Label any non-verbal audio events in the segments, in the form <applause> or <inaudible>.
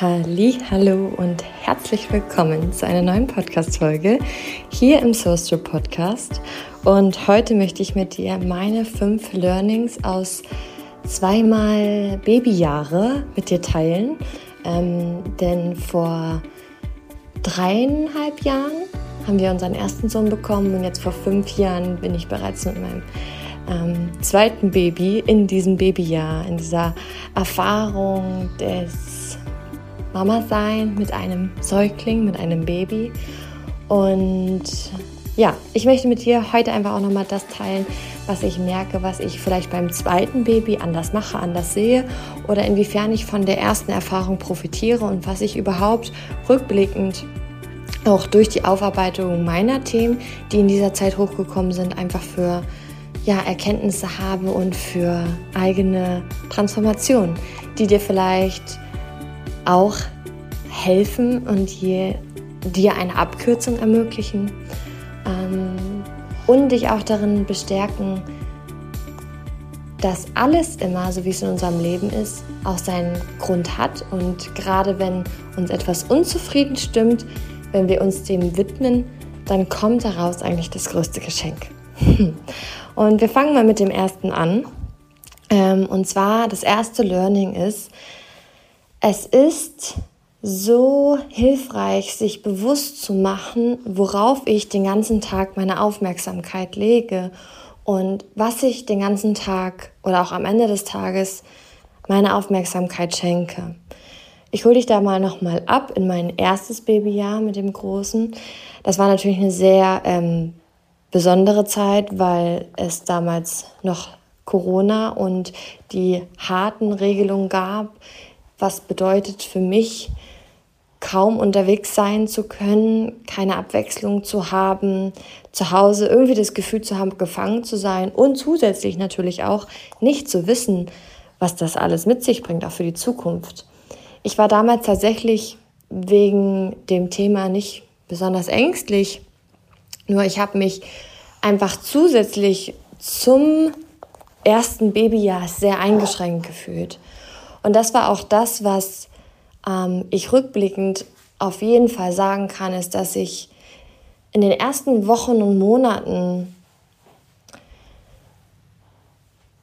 Hallo und herzlich willkommen zu einer neuen Podcast-Folge hier im Source Podcast. Und heute möchte ich mit dir meine fünf Learnings aus zweimal Babyjahre mit dir teilen. Ähm, denn vor dreieinhalb Jahren haben wir unseren ersten Sohn bekommen und jetzt vor fünf Jahren bin ich bereits mit meinem ähm, zweiten Baby in diesem Babyjahr, in dieser Erfahrung des Mama sein mit einem Säugling, mit einem Baby. Und ja, ich möchte mit dir heute einfach auch nochmal das teilen, was ich merke, was ich vielleicht beim zweiten Baby anders mache, anders sehe oder inwiefern ich von der ersten Erfahrung profitiere und was ich überhaupt rückblickend auch durch die Aufarbeitung meiner Themen, die in dieser Zeit hochgekommen sind, einfach für ja, Erkenntnisse habe und für eigene Transformation, die dir vielleicht auch helfen und dir, dir eine Abkürzung ermöglichen ähm, und dich auch darin bestärken, dass alles immer, so wie es in unserem Leben ist, auch seinen Grund hat. Und gerade wenn uns etwas unzufrieden stimmt, wenn wir uns dem widmen, dann kommt daraus eigentlich das größte Geschenk. <laughs> Und wir fangen mal mit dem ersten an. Ähm, und zwar das erste Learning ist, es ist so hilfreich, sich bewusst zu machen, worauf ich den ganzen Tag meine Aufmerksamkeit lege und was ich den ganzen Tag oder auch am Ende des Tages meine Aufmerksamkeit schenke. Ich hole dich da mal nochmal ab in mein erstes Babyjahr mit dem Großen. Das war natürlich eine sehr ähm, besondere Zeit, weil es damals noch Corona und die harten Regelungen gab, was bedeutet für mich, kaum unterwegs sein zu können, keine Abwechslung zu haben, zu Hause irgendwie das Gefühl zu haben, gefangen zu sein und zusätzlich natürlich auch nicht zu wissen, was das alles mit sich bringt, auch für die Zukunft. Ich war damals tatsächlich wegen dem Thema nicht besonders ängstlich, nur ich habe mich einfach zusätzlich zum ersten Babyjahr sehr eingeschränkt gefühlt. Und das war auch das, was ähm, ich rückblickend auf jeden Fall sagen kann, ist, dass ich in den ersten Wochen und Monaten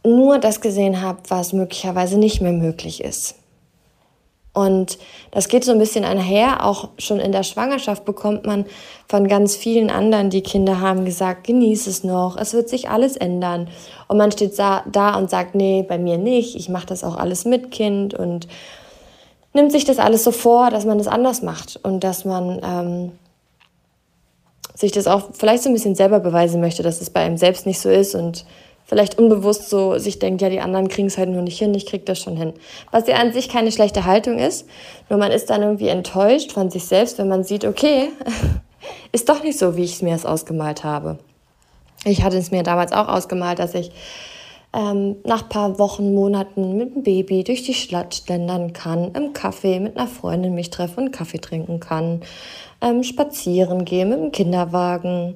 nur das gesehen habe, was möglicherweise nicht mehr möglich ist. Und das geht so ein bisschen einher. Auch schon in der Schwangerschaft bekommt man von ganz vielen anderen, die Kinder haben, gesagt, genieß es noch, es wird sich alles ändern. Und man steht da und sagt, nee, bei mir nicht, ich mache das auch alles mit Kind und nimmt sich das alles so vor, dass man das anders macht und dass man ähm, sich das auch vielleicht so ein bisschen selber beweisen möchte, dass es bei einem selbst nicht so ist und vielleicht unbewusst so sich denkt, ja, die anderen kriegen es halt nur nicht hin, ich krieg das schon hin. Was ja an sich keine schlechte Haltung ist, nur man ist dann irgendwie enttäuscht von sich selbst, wenn man sieht, okay, <laughs> ist doch nicht so, wie ich es mir es ausgemalt habe. Ich hatte es mir damals auch ausgemalt, dass ich ähm, nach paar Wochen, Monaten mit dem Baby durch die Stadt schlendern kann, im Kaffee mit einer Freundin mich treffe und Kaffee trinken kann, ähm, spazieren gehe mit dem Kinderwagen,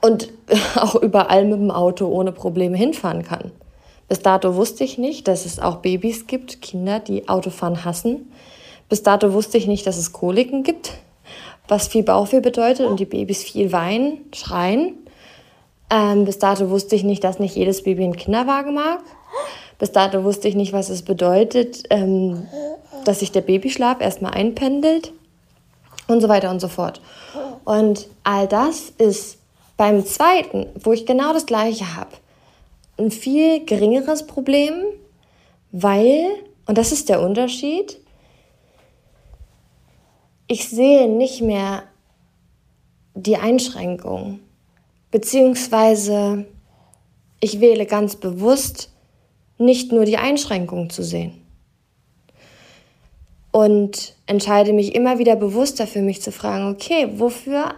und <laughs> auch überall mit dem Auto ohne Probleme hinfahren kann. Bis dato wusste ich nicht, dass es auch Babys gibt, Kinder, die Autofahren hassen. Bis dato wusste ich nicht, dass es Koliken gibt, was viel Bauchweh bedeutet und die Babys viel weinen, schreien. Ähm, bis dato wusste ich nicht, dass nicht jedes Baby einen Kinderwagen mag. Bis dato wusste ich nicht, was es bedeutet, ähm, dass sich der Babyschlaf erstmal einpendelt und so weiter und so fort. Und all das ist beim zweiten, wo ich genau das gleiche habe, ein viel geringeres Problem, weil, und das ist der Unterschied, ich sehe nicht mehr die Einschränkung, beziehungsweise ich wähle ganz bewusst, nicht nur die Einschränkung zu sehen. Und entscheide mich immer wieder bewusster für mich zu fragen, okay, wofür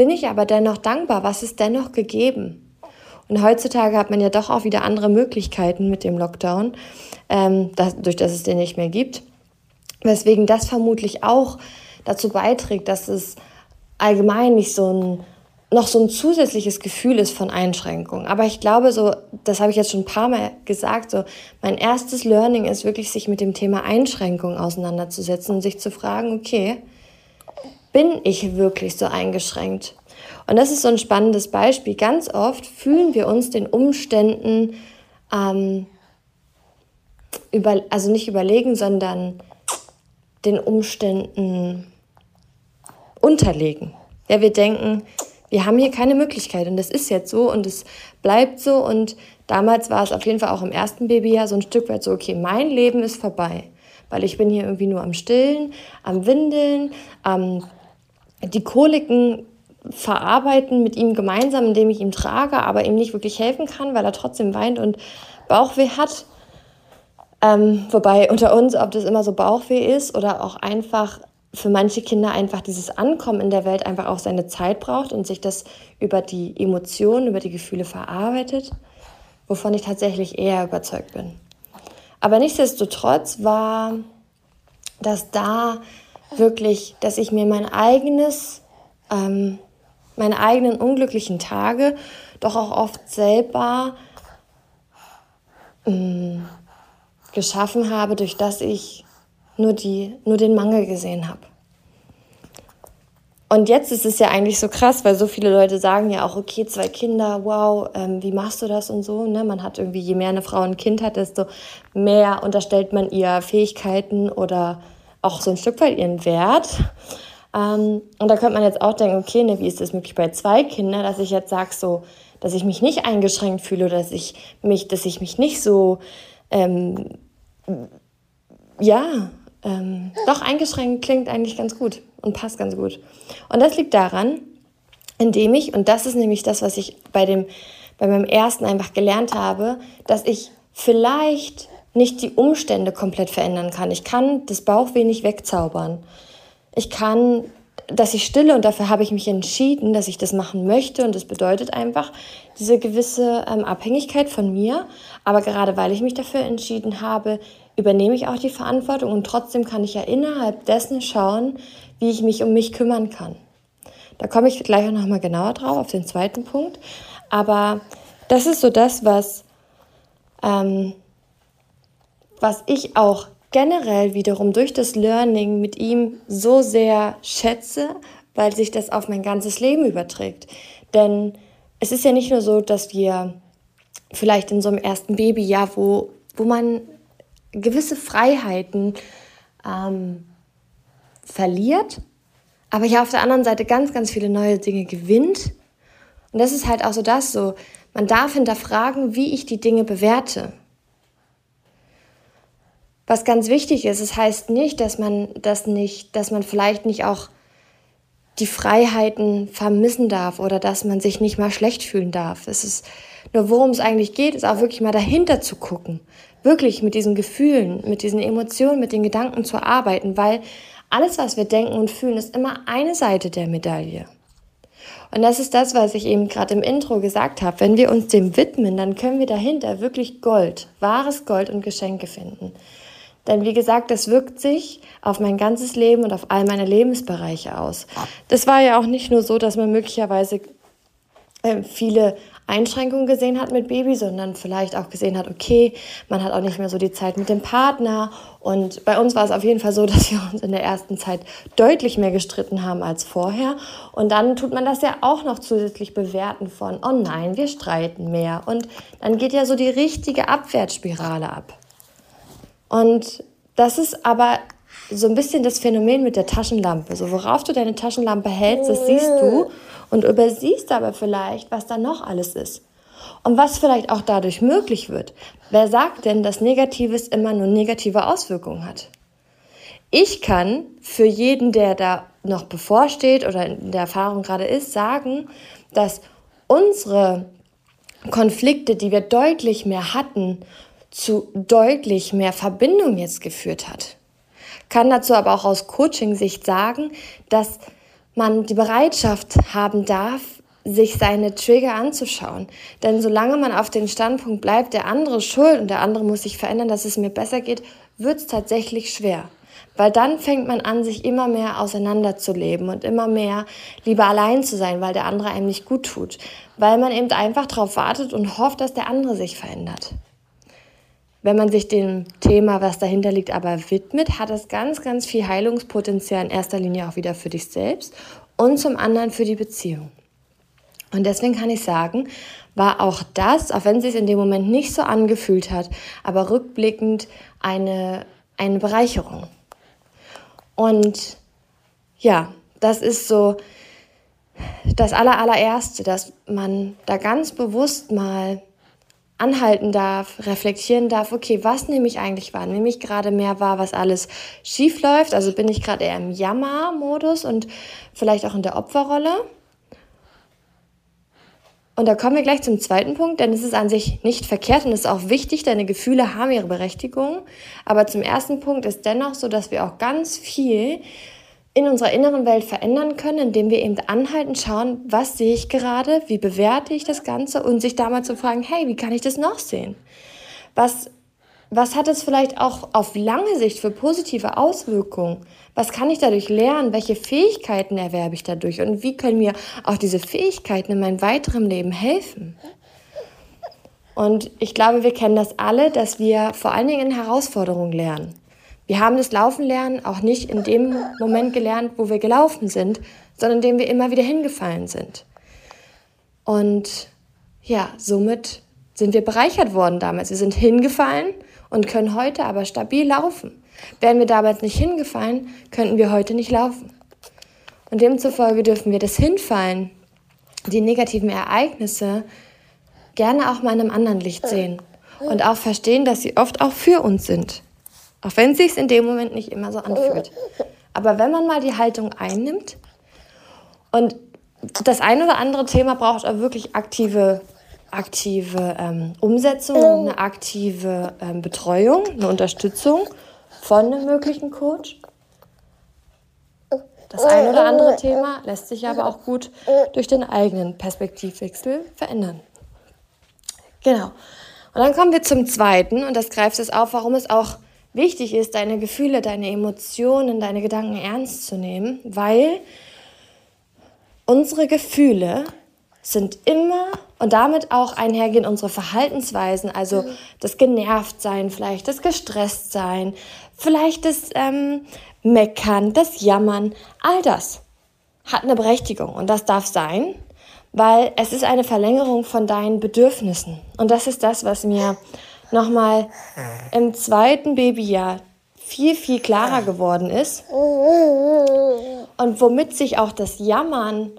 bin ich aber dennoch dankbar, was ist dennoch gegeben. Und heutzutage hat man ja doch auch wieder andere Möglichkeiten mit dem Lockdown, ähm, das, durch das es den nicht mehr gibt. Weswegen das vermutlich auch dazu beiträgt, dass es allgemein nicht so ein noch so ein zusätzliches Gefühl ist von Einschränkung. Aber ich glaube, so, das habe ich jetzt schon ein paar Mal gesagt, so, mein erstes Learning ist wirklich, sich mit dem Thema Einschränkung auseinanderzusetzen und sich zu fragen, okay, bin ich wirklich so eingeschränkt? Und das ist so ein spannendes Beispiel. Ganz oft fühlen wir uns den Umständen, ähm, über, also nicht überlegen, sondern den Umständen unterlegen. Ja, wir denken, wir haben hier keine Möglichkeit und das ist jetzt so und es bleibt so und damals war es auf jeden Fall auch im ersten Babyjahr so ein Stück weit so, okay, mein Leben ist vorbei, weil ich bin hier irgendwie nur am Stillen, am Windeln, am die Koliken verarbeiten mit ihm gemeinsam, indem ich ihn trage, aber ihm nicht wirklich helfen kann, weil er trotzdem weint und Bauchweh hat. Ähm, wobei unter uns, ob das immer so Bauchweh ist oder auch einfach für manche Kinder einfach dieses Ankommen in der Welt einfach auch seine Zeit braucht und sich das über die Emotionen, über die Gefühle verarbeitet, wovon ich tatsächlich eher überzeugt bin. Aber nichtsdestotrotz war das da wirklich, dass ich mir mein eigenes, ähm, meine eigenen unglücklichen Tage doch auch oft selber ähm, geschaffen habe, durch das ich nur, die, nur den Mangel gesehen habe. Und jetzt ist es ja eigentlich so krass, weil so viele Leute sagen ja auch, okay, zwei Kinder, wow, ähm, wie machst du das und so. Ne? Man hat irgendwie, je mehr eine Frau ein Kind hat, desto mehr unterstellt man ihr Fähigkeiten oder auch so ein Stück weit ihren Wert. Ähm, und da könnte man jetzt auch denken, okay, ne, wie ist das möglich bei zwei Kindern, dass ich jetzt sage, so, dass ich mich nicht eingeschränkt fühle, dass ich mich, dass ich mich nicht so, ähm, ja, ähm, doch eingeschränkt klingt eigentlich ganz gut und passt ganz gut. Und das liegt daran, indem ich, und das ist nämlich das, was ich bei, dem, bei meinem ersten einfach gelernt habe, dass ich vielleicht nicht die Umstände komplett verändern kann. Ich kann das Bauchweh nicht wegzaubern. Ich kann, dass ich stille und dafür habe ich mich entschieden, dass ich das machen möchte und das bedeutet einfach diese gewisse ähm, Abhängigkeit von mir. Aber gerade weil ich mich dafür entschieden habe, übernehme ich auch die Verantwortung und trotzdem kann ich ja innerhalb dessen schauen, wie ich mich um mich kümmern kann. Da komme ich gleich auch nochmal genauer drauf, auf den zweiten Punkt. Aber das ist so das, was, ähm, was ich auch generell wiederum durch das Learning mit ihm so sehr schätze, weil sich das auf mein ganzes Leben überträgt. Denn es ist ja nicht nur so, dass wir vielleicht in so einem ersten Babyjahr, wo, wo man gewisse Freiheiten ähm, verliert, aber ja auf der anderen Seite ganz, ganz viele neue Dinge gewinnt. Und das ist halt auch so das so, man darf hinterfragen, wie ich die Dinge bewerte. Was ganz wichtig ist, es heißt nicht, dass man das nicht, dass man vielleicht nicht auch die Freiheiten vermissen darf oder dass man sich nicht mal schlecht fühlen darf. Es ist nur worum es eigentlich geht, ist auch wirklich mal dahinter zu gucken wirklich mit diesen Gefühlen, mit diesen Emotionen, mit den Gedanken zu arbeiten, weil alles, was wir denken und fühlen, ist immer eine Seite der Medaille. Und das ist das, was ich eben gerade im Intro gesagt habe. Wenn wir uns dem widmen, dann können wir dahinter wirklich Gold, wahres Gold und Geschenke finden. Denn wie gesagt, das wirkt sich auf mein ganzes Leben und auf all meine Lebensbereiche aus. Das war ja auch nicht nur so, dass man möglicherweise äh, viele Einschränkungen gesehen hat mit Baby, sondern vielleicht auch gesehen hat, okay, man hat auch nicht mehr so die Zeit mit dem Partner. Und bei uns war es auf jeden Fall so, <laughs> dass wir uns in der ersten Zeit deutlich mehr gestritten haben als vorher. Und dann tut man das ja auch noch zusätzlich bewerten von, oh nein, wir streiten mehr. Und dann geht ja so die richtige Abwärtsspirale ab. Und das ist aber so ein bisschen das Phänomen mit der Taschenlampe. So, worauf du deine Taschenlampe hältst, das siehst du und übersiehst aber vielleicht, was da noch alles ist. Und was vielleicht auch dadurch möglich wird. Wer sagt denn, dass Negatives immer nur negative Auswirkungen hat? Ich kann für jeden, der da noch bevorsteht oder in der Erfahrung gerade ist, sagen, dass unsere Konflikte, die wir deutlich mehr hatten, zu deutlich mehr Verbindung jetzt geführt hat. Kann dazu aber auch aus Coaching-Sicht sagen, dass man die Bereitschaft haben darf, sich seine Trigger anzuschauen. Denn solange man auf den Standpunkt bleibt, der andere schuld und der andere muss sich verändern, dass es mir besser geht, wird es tatsächlich schwer. Weil dann fängt man an, sich immer mehr auseinanderzuleben und immer mehr lieber allein zu sein, weil der andere einem nicht gut tut. Weil man eben einfach darauf wartet und hofft, dass der andere sich verändert. Wenn man sich dem Thema, was dahinter liegt, aber widmet, hat es ganz, ganz viel Heilungspotenzial in erster Linie auch wieder für dich selbst und zum anderen für die Beziehung. Und deswegen kann ich sagen, war auch das, auch wenn es sich in dem Moment nicht so angefühlt hat, aber rückblickend eine, eine Bereicherung. Und ja, das ist so das allerallererste, dass man da ganz bewusst mal anhalten darf, reflektieren darf, okay, was nehme ich eigentlich wahr? Nehme ich gerade mehr wahr, was alles schief läuft? Also bin ich gerade eher im Jammer-Modus und vielleicht auch in der Opferrolle? Und da kommen wir gleich zum zweiten Punkt, denn es ist an sich nicht verkehrt und es ist auch wichtig, deine Gefühle haben ihre Berechtigung. Aber zum ersten Punkt ist dennoch so, dass wir auch ganz viel in unserer inneren Welt verändern können, indem wir eben anhalten, schauen, was sehe ich gerade, wie bewerte ich das Ganze und sich da mal zu fragen, hey, wie kann ich das noch sehen? Was, was hat es vielleicht auch auf lange Sicht für positive Auswirkungen? Was kann ich dadurch lernen? Welche Fähigkeiten erwerbe ich dadurch? Und wie können mir auch diese Fähigkeiten in meinem weiteren Leben helfen? Und ich glaube, wir kennen das alle, dass wir vor allen Dingen in Herausforderungen lernen. Wir haben das Laufen lernen auch nicht in dem Moment gelernt, wo wir gelaufen sind, sondern indem wir immer wieder hingefallen sind. Und ja, somit sind wir bereichert worden damals. Wir sind hingefallen und können heute aber stabil laufen. Wären wir damals nicht hingefallen, könnten wir heute nicht laufen. Und demzufolge dürfen wir das Hinfallen, die negativen Ereignisse, gerne auch mal in einem anderen Licht sehen und auch verstehen, dass sie oft auch für uns sind. Auch wenn es sich in dem Moment nicht immer so anfühlt. <laughs> Aber wenn man mal die Haltung einnimmt und das ein oder andere Thema braucht auch wirklich aktive, aktive ähm, Umsetzung, eine aktive ähm, Betreuung, eine Unterstützung von einem möglichen Coach. Das ein oder andere Thema lässt sich aber auch gut durch den eigenen Perspektivwechsel verändern. Genau. Und dann kommen wir zum zweiten und das greift es auf, warum es auch wichtig ist, deine Gefühle, deine Emotionen, deine Gedanken ernst zu nehmen, weil unsere Gefühle sind immer und damit auch einhergehen unsere Verhaltensweisen, also das Genervtsein, vielleicht das Gestresstsein, vielleicht das ähm, Meckern, das Jammern, all das hat eine Berechtigung und das darf sein, weil es ist eine Verlängerung von deinen Bedürfnissen. Und das ist das, was mir nochmal im zweiten Babyjahr viel, viel klarer geworden ist. Und womit sich auch das Jammern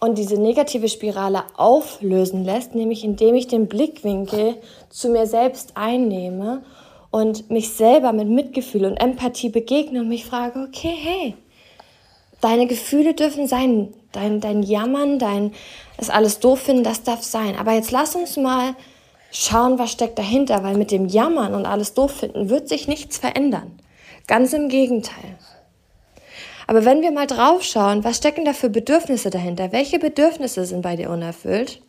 und diese negative Spirale auflösen lässt, nämlich indem ich den Blickwinkel zu mir selbst einnehme und mich selber mit Mitgefühl und Empathie begegne und mich frage, okay, hey, deine Gefühle dürfen sein, dein, dein Jammern, dein es alles doof finden, das darf sein. Aber jetzt lass uns mal schauen, was steckt dahinter, weil mit dem Jammern und alles doof finden wird sich nichts verändern. Ganz im Gegenteil. Aber wenn wir mal drauf schauen, was stecken da für Bedürfnisse dahinter? Welche Bedürfnisse sind bei dir unerfüllt?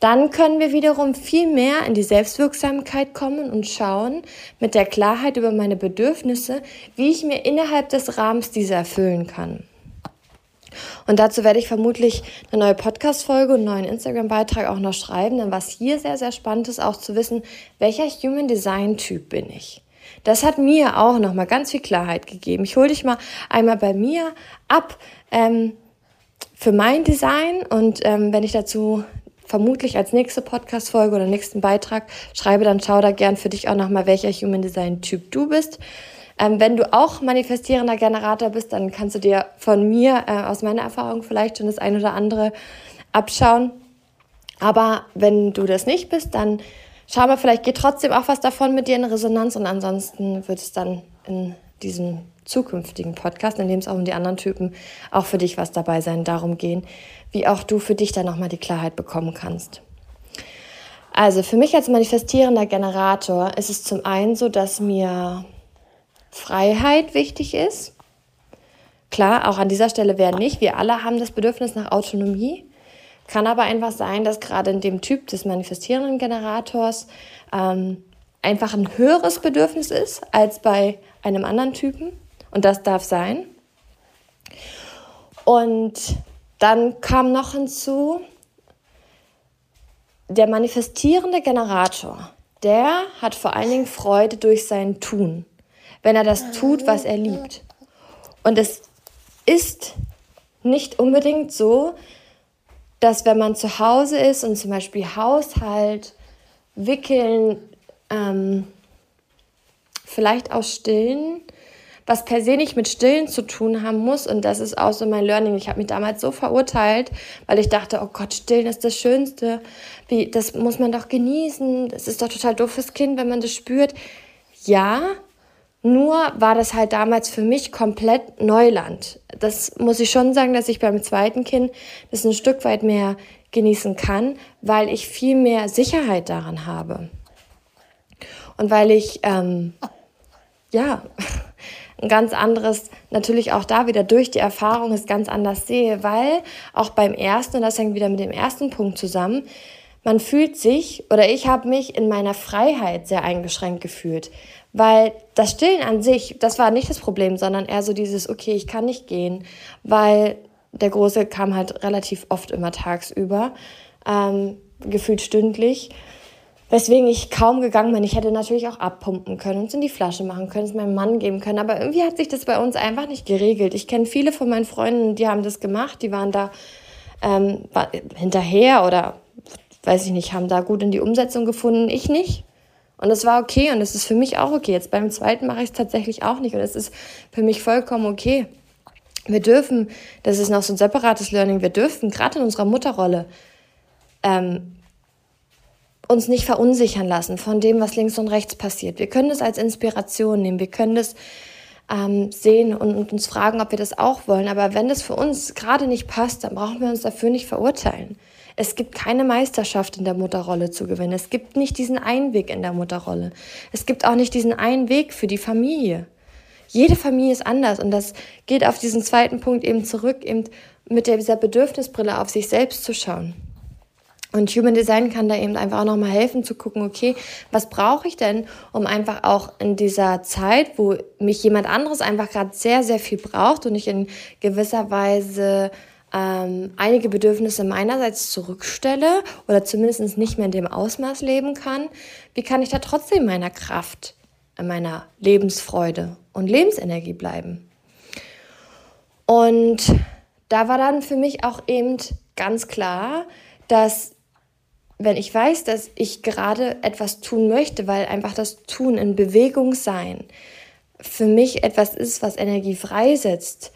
Dann können wir wiederum viel mehr in die Selbstwirksamkeit kommen und schauen mit der Klarheit über meine Bedürfnisse, wie ich mir innerhalb des Rahmens diese erfüllen kann. Und dazu werde ich vermutlich eine neue Podcast-Folge und einen neuen Instagram-Beitrag auch noch schreiben, denn was hier sehr, sehr spannend ist, auch zu wissen, welcher Human Design-Typ bin ich. Das hat mir auch nochmal ganz viel Klarheit gegeben. Ich hole dich mal einmal bei mir ab ähm, für mein Design und ähm, wenn ich dazu vermutlich als nächste Podcast-Folge oder nächsten Beitrag schreibe, dann schau da gern für dich auch nochmal, welcher Human Design Typ du bist. Ähm, wenn du auch manifestierender Generator bist, dann kannst du dir von mir äh, aus meiner Erfahrung vielleicht schon das ein oder andere abschauen. Aber wenn du das nicht bist, dann schau mal, vielleicht geht trotzdem auch was davon mit dir in Resonanz und ansonsten wird es dann in diesem zukünftigen Podcast, in dem es auch um die anderen Typen auch für dich was dabei sein, darum gehen, wie auch du für dich dann nochmal die Klarheit bekommen kannst. Also für mich als manifestierender Generator ist es zum einen so, dass mir Freiheit wichtig ist. Klar, auch an dieser Stelle wäre nicht. Wir alle haben das Bedürfnis nach Autonomie. Kann aber einfach sein, dass gerade in dem Typ des manifestierenden Generators ähm, einfach ein höheres Bedürfnis ist als bei einem anderen Typen. Und das darf sein. Und dann kam noch hinzu, der manifestierende Generator, der hat vor allen Dingen Freude durch sein Tun, wenn er das tut, was er liebt. Und es ist nicht unbedingt so, dass wenn man zu Hause ist und zum Beispiel Haushalt, Wickeln, ähm, vielleicht auch Stillen, was per se nicht mit Stillen zu tun haben muss. Und das ist auch so mein Learning. Ich habe mich damals so verurteilt, weil ich dachte, oh Gott, Stillen ist das Schönste. Wie, das muss man doch genießen. Das ist doch total doof fürs Kind, wenn man das spürt. Ja, nur war das halt damals für mich komplett Neuland. Das muss ich schon sagen, dass ich beim zweiten Kind das ein Stück weit mehr genießen kann, weil ich viel mehr Sicherheit daran habe. Und weil ich, ähm, ja, <laughs> ein ganz anderes, natürlich auch da wieder durch die Erfahrung es ganz anders sehe, weil auch beim ersten, und das hängt wieder mit dem ersten Punkt zusammen, man fühlt sich oder ich habe mich in meiner Freiheit sehr eingeschränkt gefühlt, weil das Stillen an sich, das war nicht das Problem, sondern eher so dieses, okay, ich kann nicht gehen, weil der Große kam halt relativ oft immer tagsüber, ähm, gefühlt stündlich. Weswegen ich kaum gegangen bin. Ich hätte natürlich auch abpumpen können und es in die Flasche machen können, es meinem Mann geben können. Aber irgendwie hat sich das bei uns einfach nicht geregelt. Ich kenne viele von meinen Freunden, die haben das gemacht, die waren da ähm, hinterher oder weiß ich nicht, haben da gut in die Umsetzung gefunden. Ich nicht. Und es war okay und es ist für mich auch okay. Jetzt beim zweiten mache ich es tatsächlich auch nicht und es ist für mich vollkommen okay. Wir dürfen, das ist noch so ein separates Learning, wir dürfen gerade in unserer Mutterrolle ähm, uns nicht verunsichern lassen von dem, was links und rechts passiert. Wir können das als Inspiration nehmen, wir können das ähm, sehen und, und uns fragen, ob wir das auch wollen. Aber wenn das für uns gerade nicht passt, dann brauchen wir uns dafür nicht verurteilen. Es gibt keine Meisterschaft in der Mutterrolle zu gewinnen. Es gibt nicht diesen einen Weg in der Mutterrolle. Es gibt auch nicht diesen einen Weg für die Familie. Jede Familie ist anders und das geht auf diesen zweiten Punkt eben zurück, eben mit dieser Bedürfnisbrille auf sich selbst zu schauen. Und Human Design kann da eben einfach auch nochmal helfen zu gucken, okay, was brauche ich denn, um einfach auch in dieser Zeit, wo mich jemand anderes einfach gerade sehr, sehr viel braucht und ich in gewisser Weise ähm, einige Bedürfnisse meinerseits zurückstelle oder zumindest nicht mehr in dem Ausmaß leben kann, wie kann ich da trotzdem meiner Kraft, meiner Lebensfreude und Lebensenergie bleiben? Und da war dann für mich auch eben ganz klar, dass wenn ich weiß, dass ich gerade etwas tun möchte, weil einfach das Tun in Bewegung sein für mich etwas ist, was Energie freisetzt,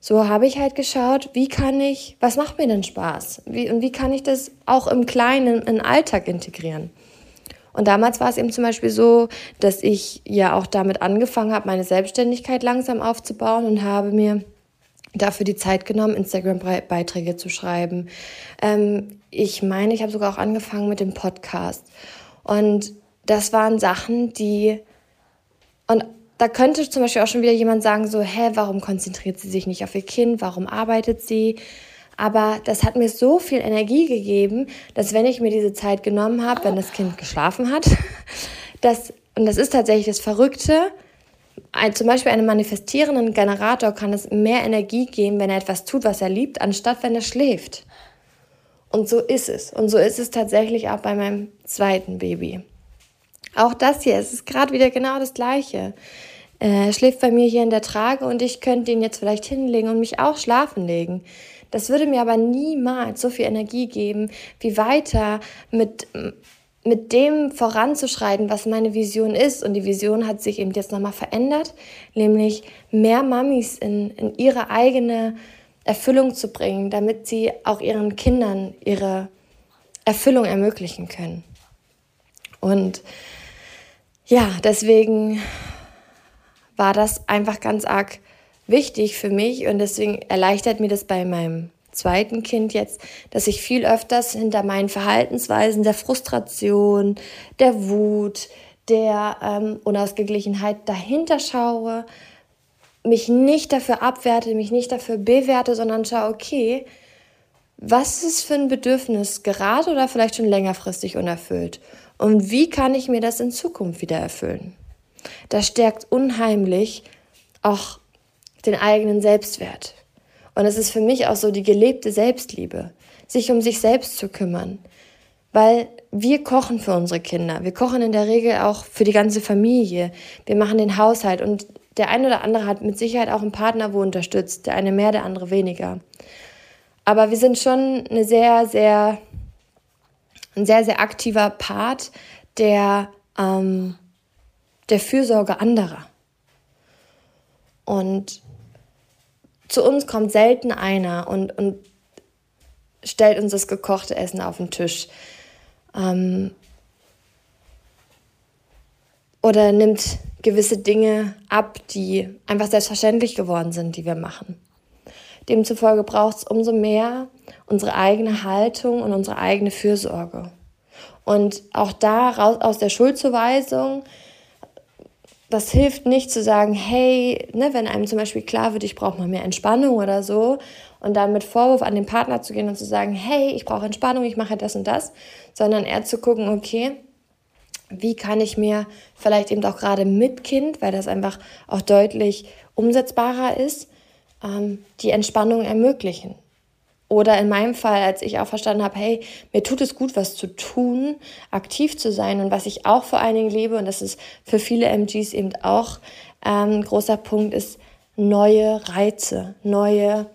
so habe ich halt geschaut, wie kann ich, was macht mir denn Spaß? Wie, und wie kann ich das auch im Kleinen, in den Alltag integrieren? Und damals war es eben zum Beispiel so, dass ich ja auch damit angefangen habe, meine Selbstständigkeit langsam aufzubauen und habe mir dafür die Zeit genommen, Instagram-Beiträge zu schreiben. Ähm, ich meine, ich habe sogar auch angefangen mit dem Podcast. Und das waren Sachen, die... Und da könnte zum Beispiel auch schon wieder jemand sagen, so, hä, warum konzentriert sie sich nicht auf ihr Kind? Warum arbeitet sie? Aber das hat mir so viel Energie gegeben, dass wenn ich mir diese Zeit genommen habe, wenn das Kind geschlafen hat, <laughs> dass, und das ist tatsächlich das Verrückte, ein, zum Beispiel einem manifestierenden Generator kann es mehr Energie geben, wenn er etwas tut, was er liebt, anstatt wenn er schläft. Und so ist es. Und so ist es tatsächlich auch bei meinem zweiten Baby. Auch das hier, es ist gerade wieder genau das Gleiche. Er schläft bei mir hier in der Trage und ich könnte ihn jetzt vielleicht hinlegen und mich auch schlafen legen. Das würde mir aber niemals so viel Energie geben, wie weiter mit mit dem voranzuschreiten, was meine Vision ist. Und die Vision hat sich eben jetzt nochmal verändert, nämlich mehr Mamis in, in ihre eigene Erfüllung zu bringen, damit sie auch ihren Kindern ihre Erfüllung ermöglichen können. Und ja, deswegen war das einfach ganz arg wichtig für mich und deswegen erleichtert mir das bei meinem zweiten Kind jetzt, dass ich viel öfters hinter meinen Verhaltensweisen der Frustration, der Wut, der ähm, Unausgeglichenheit dahinter schaue, mich nicht dafür abwerte, mich nicht dafür bewerte, sondern schaue, okay, was ist für ein Bedürfnis gerade oder vielleicht schon längerfristig unerfüllt? Und wie kann ich mir das in Zukunft wieder erfüllen? Das stärkt unheimlich auch den eigenen Selbstwert. Und es ist für mich auch so die gelebte Selbstliebe, sich um sich selbst zu kümmern. Weil wir kochen für unsere Kinder. Wir kochen in der Regel auch für die ganze Familie. Wir machen den Haushalt und der eine oder andere hat mit Sicherheit auch einen Partner, wo unterstützt. Der eine mehr, der andere weniger. Aber wir sind schon eine sehr, sehr, ein sehr, sehr aktiver Part der, ähm, der Fürsorge anderer. Und zu uns kommt selten einer und, und stellt uns das gekochte Essen auf den Tisch. Ähm, oder nimmt gewisse Dinge ab, die einfach selbstverständlich geworden sind, die wir machen. Demzufolge braucht es umso mehr unsere eigene Haltung und unsere eigene Fürsorge. Und auch da raus aus der Schuldzuweisung, das hilft nicht zu sagen, hey, ne, wenn einem zum Beispiel klar wird, ich brauche mal mehr Entspannung oder so, und dann mit Vorwurf an den Partner zu gehen und zu sagen, hey, ich brauche Entspannung, ich mache das und das, sondern eher zu gucken, okay, wie kann ich mir vielleicht eben auch gerade mit Kind, weil das einfach auch deutlich umsetzbarer ist, ähm, die Entspannung ermöglichen. Oder in meinem Fall, als ich auch verstanden habe, hey, mir tut es gut, was zu tun, aktiv zu sein. Und was ich auch vor allen Dingen lebe, und das ist für viele MGs eben auch ähm, ein großer Punkt, ist neue Reize, neue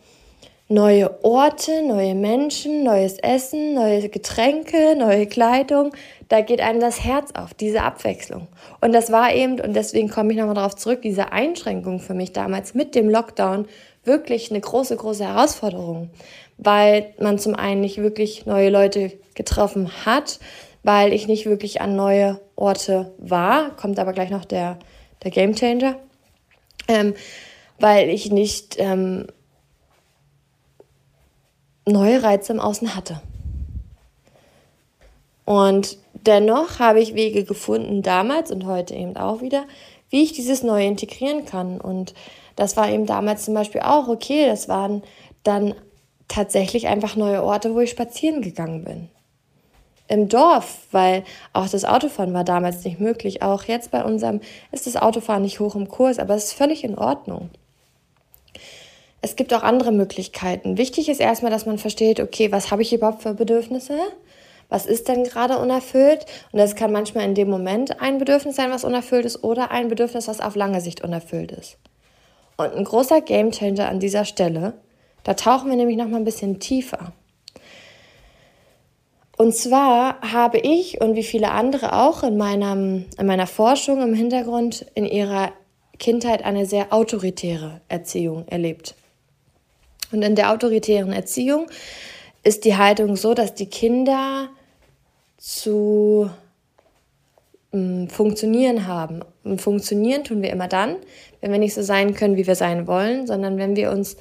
neue Orte, neue Menschen, neues Essen, neue Getränke, neue Kleidung. Da geht einem das Herz auf, diese Abwechslung. Und das war eben, und deswegen komme ich nochmal darauf zurück, diese Einschränkung für mich damals mit dem Lockdown wirklich eine große, große Herausforderung, weil man zum einen nicht wirklich neue Leute getroffen hat, weil ich nicht wirklich an neue Orte war, kommt aber gleich noch der, der Game Changer, ähm, weil ich nicht ähm, neue Reize im Außen hatte. Und dennoch habe ich Wege gefunden, damals und heute eben auch wieder, wie ich dieses Neue integrieren kann. Und das war eben damals zum Beispiel auch okay. Das waren dann tatsächlich einfach neue Orte, wo ich spazieren gegangen bin. Im Dorf, weil auch das Autofahren war damals nicht möglich. Auch jetzt bei unserem ist das Autofahren nicht hoch im Kurs, aber es ist völlig in Ordnung es gibt auch andere Möglichkeiten. Wichtig ist erstmal, dass man versteht, okay, was habe ich überhaupt für Bedürfnisse? Was ist denn gerade unerfüllt? Und das kann manchmal in dem Moment ein Bedürfnis sein, was unerfüllt ist, oder ein Bedürfnis, was auf lange Sicht unerfüllt ist. Und ein großer Gamechanger an dieser Stelle, da tauchen wir nämlich noch mal ein bisschen tiefer. Und zwar habe ich und wie viele andere auch in, meinem, in meiner Forschung im Hintergrund in ihrer Kindheit eine sehr autoritäre Erziehung erlebt. Und in der autoritären Erziehung ist die Haltung so, dass die Kinder zu ähm, funktionieren haben. Und funktionieren tun wir immer dann, wenn wir nicht so sein können, wie wir sein wollen, sondern wenn wir uns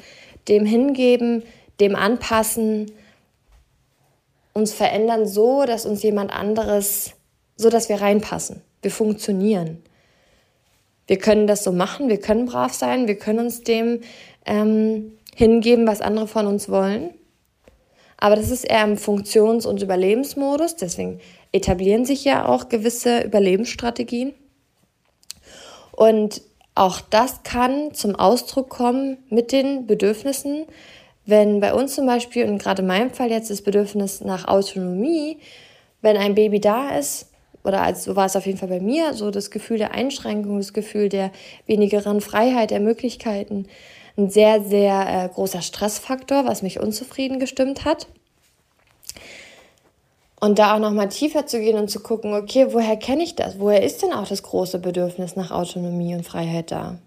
dem hingeben, dem anpassen, uns verändern so, dass uns jemand anderes, so dass wir reinpassen. Wir funktionieren. Wir können das so machen, wir können brav sein, wir können uns dem ähm, hingeben, was andere von uns wollen. Aber das ist eher im Funktions- und Überlebensmodus. Deswegen etablieren sich ja auch gewisse Überlebensstrategien. Und auch das kann zum Ausdruck kommen mit den Bedürfnissen. Wenn bei uns zum Beispiel, und gerade in meinem Fall jetzt das Bedürfnis nach Autonomie, wenn ein Baby da ist, oder als, so war es auf jeden Fall bei mir, so das Gefühl der Einschränkung, das Gefühl der wenigeren Freiheit, der Möglichkeiten, ein sehr, sehr äh, großer Stressfaktor, was mich unzufrieden gestimmt hat. Und da auch nochmal tiefer zu gehen und zu gucken, okay, woher kenne ich das? Woher ist denn auch das große Bedürfnis nach Autonomie und Freiheit da?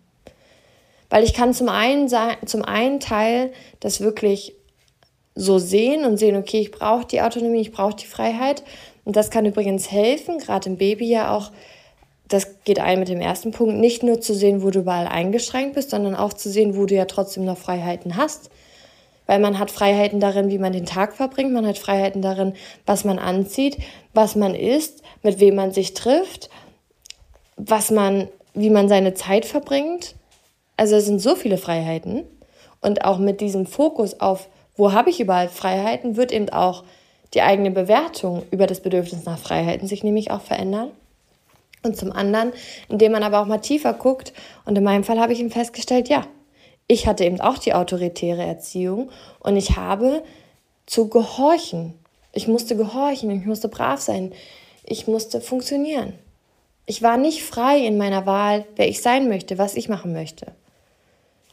Weil ich kann zum einen, zum einen Teil das wirklich so sehen und sehen, okay, ich brauche die Autonomie, ich brauche die Freiheit. Und das kann übrigens helfen, gerade im Baby ja auch das geht ein mit dem ersten Punkt, nicht nur zu sehen, wo du überall eingeschränkt bist, sondern auch zu sehen, wo du ja trotzdem noch Freiheiten hast. Weil man hat Freiheiten darin, wie man den Tag verbringt, man hat Freiheiten darin, was man anzieht, was man isst, mit wem man sich trifft, was man, wie man seine Zeit verbringt. Also es sind so viele Freiheiten. Und auch mit diesem Fokus auf, wo habe ich überall Freiheiten, wird eben auch die eigene Bewertung über das Bedürfnis nach Freiheiten sich nämlich auch verändern. Und zum anderen, indem man aber auch mal tiefer guckt. Und in meinem Fall habe ich eben festgestellt, ja, ich hatte eben auch die autoritäre Erziehung und ich habe zu gehorchen. Ich musste gehorchen, ich musste brav sein, ich musste funktionieren. Ich war nicht frei in meiner Wahl, wer ich sein möchte, was ich machen möchte.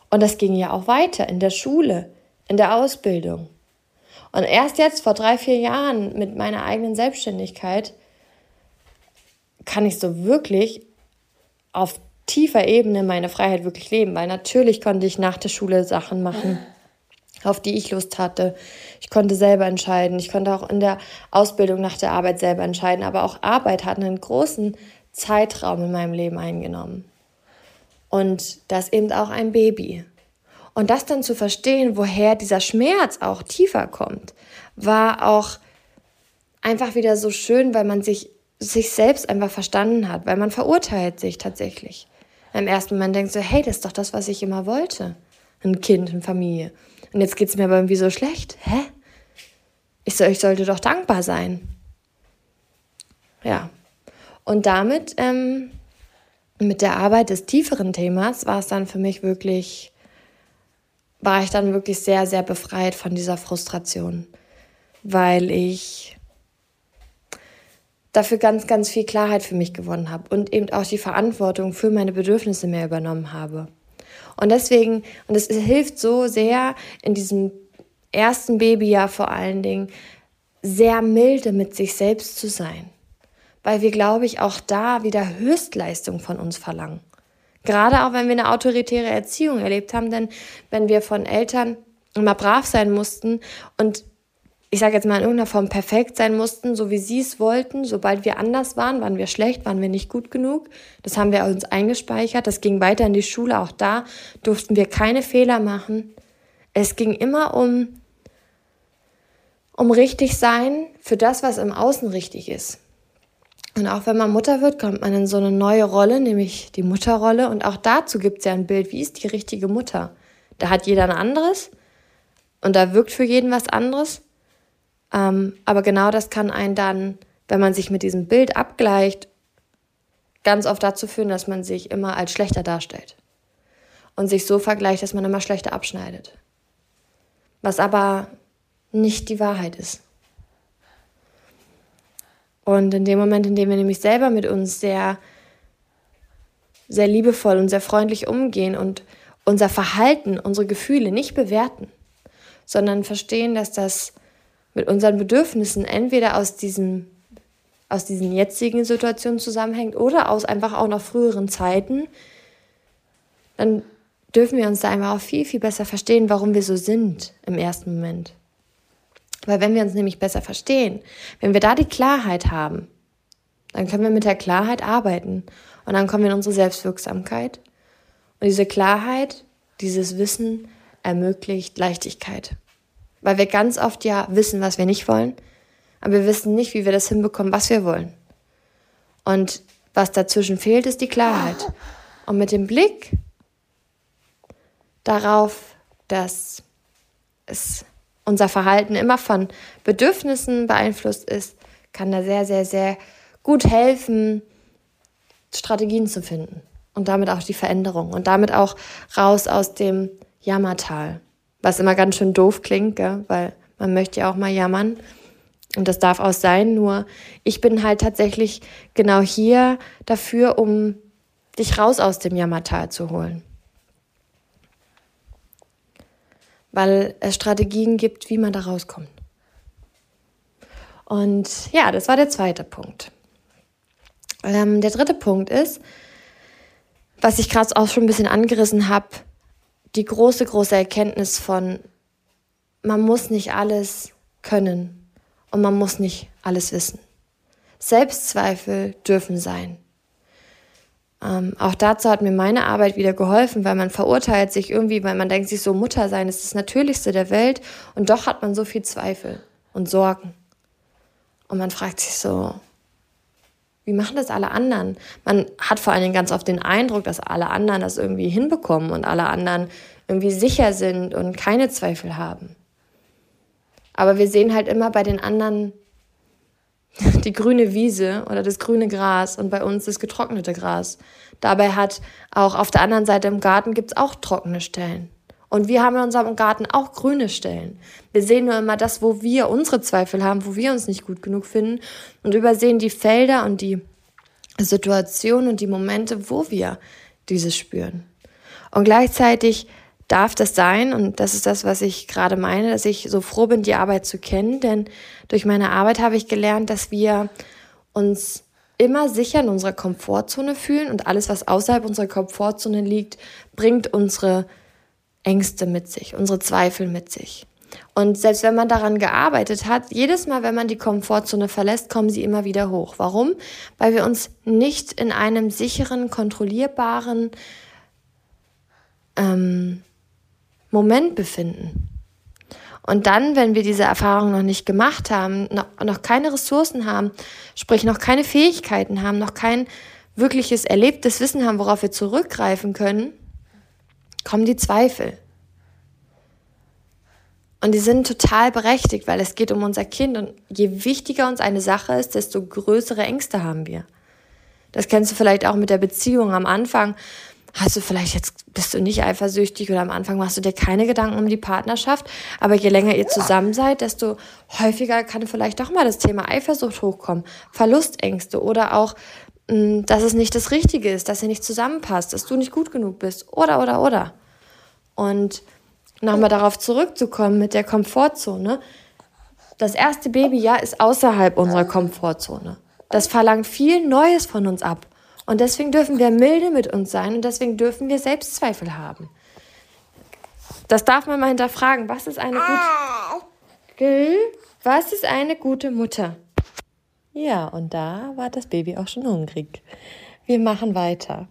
Und das ging ja auch weiter in der Schule, in der Ausbildung. Und erst jetzt, vor drei, vier Jahren, mit meiner eigenen Selbstständigkeit, kann ich so wirklich auf tiefer Ebene meine Freiheit wirklich leben. Weil natürlich konnte ich nach der Schule Sachen machen, auf die ich Lust hatte. Ich konnte selber entscheiden. Ich konnte auch in der Ausbildung nach der Arbeit selber entscheiden. Aber auch Arbeit hat einen großen Zeitraum in meinem Leben eingenommen. Und das eben auch ein Baby. Und das dann zu verstehen, woher dieser Schmerz auch tiefer kommt, war auch einfach wieder so schön, weil man sich, sich selbst einfach verstanden hat, weil man verurteilt sich tatsächlich. Im ersten Moment denkt so, hey, das ist doch das, was ich immer wollte. Ein Kind, eine Familie. Und jetzt geht es mir aber irgendwie so schlecht. Hä? Ich, soll, ich sollte doch dankbar sein. Ja. Und damit, ähm, mit der Arbeit des tieferen Themas, war es dann für mich wirklich, war ich dann wirklich sehr, sehr befreit von dieser Frustration. Weil ich dafür ganz, ganz viel Klarheit für mich gewonnen habe und eben auch die Verantwortung für meine Bedürfnisse mehr übernommen habe. Und deswegen, und es hilft so sehr in diesem ersten Babyjahr vor allen Dingen, sehr milde mit sich selbst zu sein. Weil wir, glaube ich, auch da wieder Höchstleistung von uns verlangen. Gerade auch wenn wir eine autoritäre Erziehung erlebt haben, denn wenn wir von Eltern immer brav sein mussten und ich sage jetzt mal in irgendeiner Form perfekt sein mussten, so wie sie es wollten. Sobald wir anders waren, waren wir schlecht, waren wir nicht gut genug. Das haben wir uns eingespeichert. Das ging weiter in die Schule. Auch da durften wir keine Fehler machen. Es ging immer um, um richtig sein für das, was im Außen richtig ist. Und auch wenn man Mutter wird, kommt man in so eine neue Rolle, nämlich die Mutterrolle. Und auch dazu gibt es ja ein Bild, wie ist die richtige Mutter? Da hat jeder ein anderes und da wirkt für jeden was anderes. Ähm, aber genau das kann einen dann, wenn man sich mit diesem Bild abgleicht, ganz oft dazu führen, dass man sich immer als schlechter darstellt und sich so vergleicht, dass man immer schlechter abschneidet. Was aber nicht die Wahrheit ist. Und in dem Moment, in dem wir nämlich selber mit uns sehr, sehr liebevoll und sehr freundlich umgehen und unser Verhalten, unsere Gefühle nicht bewerten, sondern verstehen, dass das mit unseren Bedürfnissen entweder aus diesem aus diesen jetzigen Situationen zusammenhängt oder aus einfach auch noch früheren Zeiten, dann dürfen wir uns da einfach auch viel, viel besser verstehen, warum wir so sind im ersten Moment. Weil wenn wir uns nämlich besser verstehen, wenn wir da die Klarheit haben, dann können wir mit der Klarheit arbeiten und dann kommen wir in unsere Selbstwirksamkeit. Und diese Klarheit, dieses Wissen ermöglicht Leichtigkeit weil wir ganz oft ja wissen, was wir nicht wollen, aber wir wissen nicht, wie wir das hinbekommen, was wir wollen. Und was dazwischen fehlt, ist die Klarheit. Und mit dem Blick darauf, dass es unser Verhalten immer von Bedürfnissen beeinflusst ist, kann da sehr, sehr, sehr gut helfen, Strategien zu finden und damit auch die Veränderung und damit auch raus aus dem Jammertal. Was immer ganz schön doof klingt, gell? weil man möchte ja auch mal jammern. Und das darf auch sein, nur ich bin halt tatsächlich genau hier dafür, um dich raus aus dem Jammertal zu holen. Weil es Strategien gibt, wie man da rauskommt. Und ja, das war der zweite Punkt. Ähm, der dritte Punkt ist, was ich gerade auch schon ein bisschen angerissen habe, die große, große Erkenntnis von, man muss nicht alles können und man muss nicht alles wissen. Selbstzweifel dürfen sein. Ähm, auch dazu hat mir meine Arbeit wieder geholfen, weil man verurteilt sich irgendwie, weil man denkt sich so, Mutter sein ist das Natürlichste der Welt und doch hat man so viel Zweifel und Sorgen. Und man fragt sich so, wie machen das alle anderen? Man hat vor allen Dingen ganz oft den Eindruck, dass alle anderen das irgendwie hinbekommen und alle anderen irgendwie sicher sind und keine Zweifel haben. Aber wir sehen halt immer bei den anderen <laughs> die grüne Wiese oder das grüne Gras und bei uns das getrocknete Gras. Dabei hat auch auf der anderen Seite im Garten gibt's auch trockene Stellen. Und wir haben in unserem Garten auch grüne Stellen. Wir sehen nur immer das, wo wir unsere Zweifel haben, wo wir uns nicht gut genug finden und übersehen die Felder und die Situationen und die Momente, wo wir dieses spüren. Und gleichzeitig darf das sein, und das ist das, was ich gerade meine, dass ich so froh bin, die Arbeit zu kennen, denn durch meine Arbeit habe ich gelernt, dass wir uns immer sicher in unserer Komfortzone fühlen und alles, was außerhalb unserer Komfortzone liegt, bringt unsere Ängste mit sich, unsere Zweifel mit sich. Und selbst wenn man daran gearbeitet hat, jedes Mal, wenn man die Komfortzone verlässt, kommen sie immer wieder hoch. Warum? Weil wir uns nicht in einem sicheren, kontrollierbaren ähm, Moment befinden. Und dann, wenn wir diese Erfahrung noch nicht gemacht haben, noch, noch keine Ressourcen haben, sprich noch keine Fähigkeiten haben, noch kein wirkliches erlebtes Wissen haben, worauf wir zurückgreifen können, kommen die Zweifel. Und die sind total berechtigt, weil es geht um unser Kind. Und je wichtiger uns eine Sache ist, desto größere Ängste haben wir. Das kennst du vielleicht auch mit der Beziehung. Am Anfang hast du vielleicht jetzt, bist du nicht eifersüchtig oder am Anfang machst du dir keine Gedanken um die Partnerschaft. Aber je länger ihr zusammen seid, desto häufiger kann vielleicht doch mal das Thema Eifersucht hochkommen. Verlustängste oder auch, dass es nicht das Richtige ist, dass ihr nicht zusammenpasst, dass du nicht gut genug bist oder, oder, oder. Und nochmal darauf zurückzukommen mit der Komfortzone. Das erste Babyjahr ist außerhalb unserer Komfortzone. Das verlangt viel Neues von uns ab. Und deswegen dürfen wir milde mit uns sein und deswegen dürfen wir Selbstzweifel haben. Das darf man mal hinterfragen. Was ist eine gute, was ist eine gute Mutter? Ja, und da war das Baby auch schon hungrig. Wir machen weiter.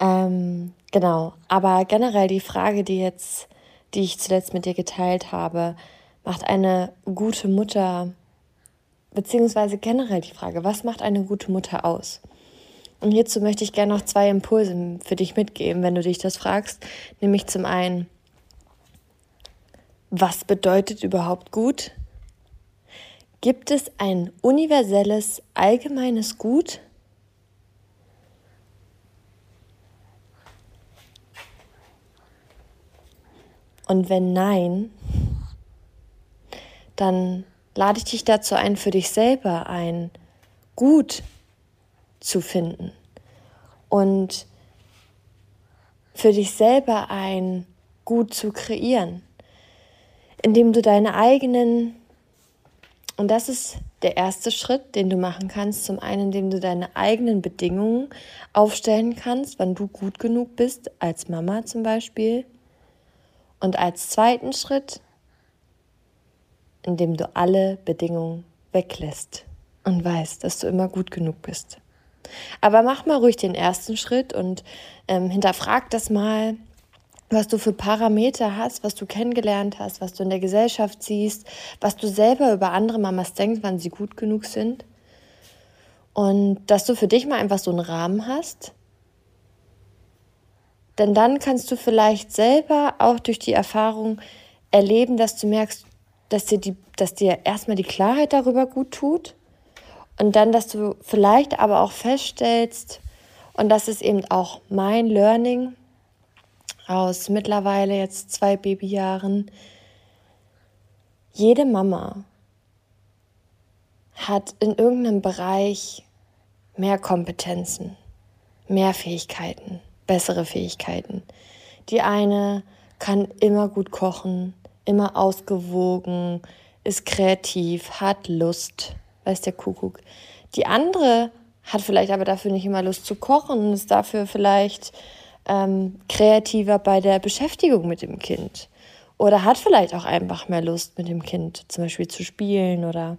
Ähm, genau, aber generell die Frage, die jetzt die ich zuletzt mit dir geteilt habe, macht eine gute Mutter, beziehungsweise generell die Frage, was macht eine gute Mutter aus? Und hierzu möchte ich gerne noch zwei Impulse für dich mitgeben, wenn du dich das fragst. Nämlich zum einen, was bedeutet überhaupt gut? Gibt es ein universelles, allgemeines Gut? Und wenn nein, dann lade ich dich dazu ein, für dich selber ein Gut zu finden und für dich selber ein Gut zu kreieren, indem du deine eigenen, und das ist der erste Schritt, den du machen kannst, zum einen, indem du deine eigenen Bedingungen aufstellen kannst, wann du gut genug bist, als Mama zum Beispiel, und als zweiten Schritt, indem du alle Bedingungen weglässt und weißt, dass du immer gut genug bist. Aber mach mal ruhig den ersten Schritt und ähm, hinterfrag das mal, was du für Parameter hast, was du kennengelernt hast, was du in der Gesellschaft siehst, was du selber über andere Mamas denkst, wann sie gut genug sind. Und dass du für dich mal einfach so einen Rahmen hast, denn dann kannst du vielleicht selber auch durch die Erfahrung erleben, dass du merkst, dass dir, die, dass dir erstmal die Klarheit darüber gut tut und dann, dass du vielleicht aber auch feststellst, und das ist eben auch mein Learning aus mittlerweile jetzt zwei Babyjahren, jede Mama hat in irgendeinem Bereich mehr Kompetenzen, mehr Fähigkeiten bessere Fähigkeiten. Die eine kann immer gut kochen, immer ausgewogen, ist kreativ, hat Lust, weiß der Kuckuck. Die andere hat vielleicht aber dafür nicht immer Lust zu kochen und ist dafür vielleicht ähm, kreativer bei der Beschäftigung mit dem Kind. Oder hat vielleicht auch einfach mehr Lust mit dem Kind, zum Beispiel zu spielen oder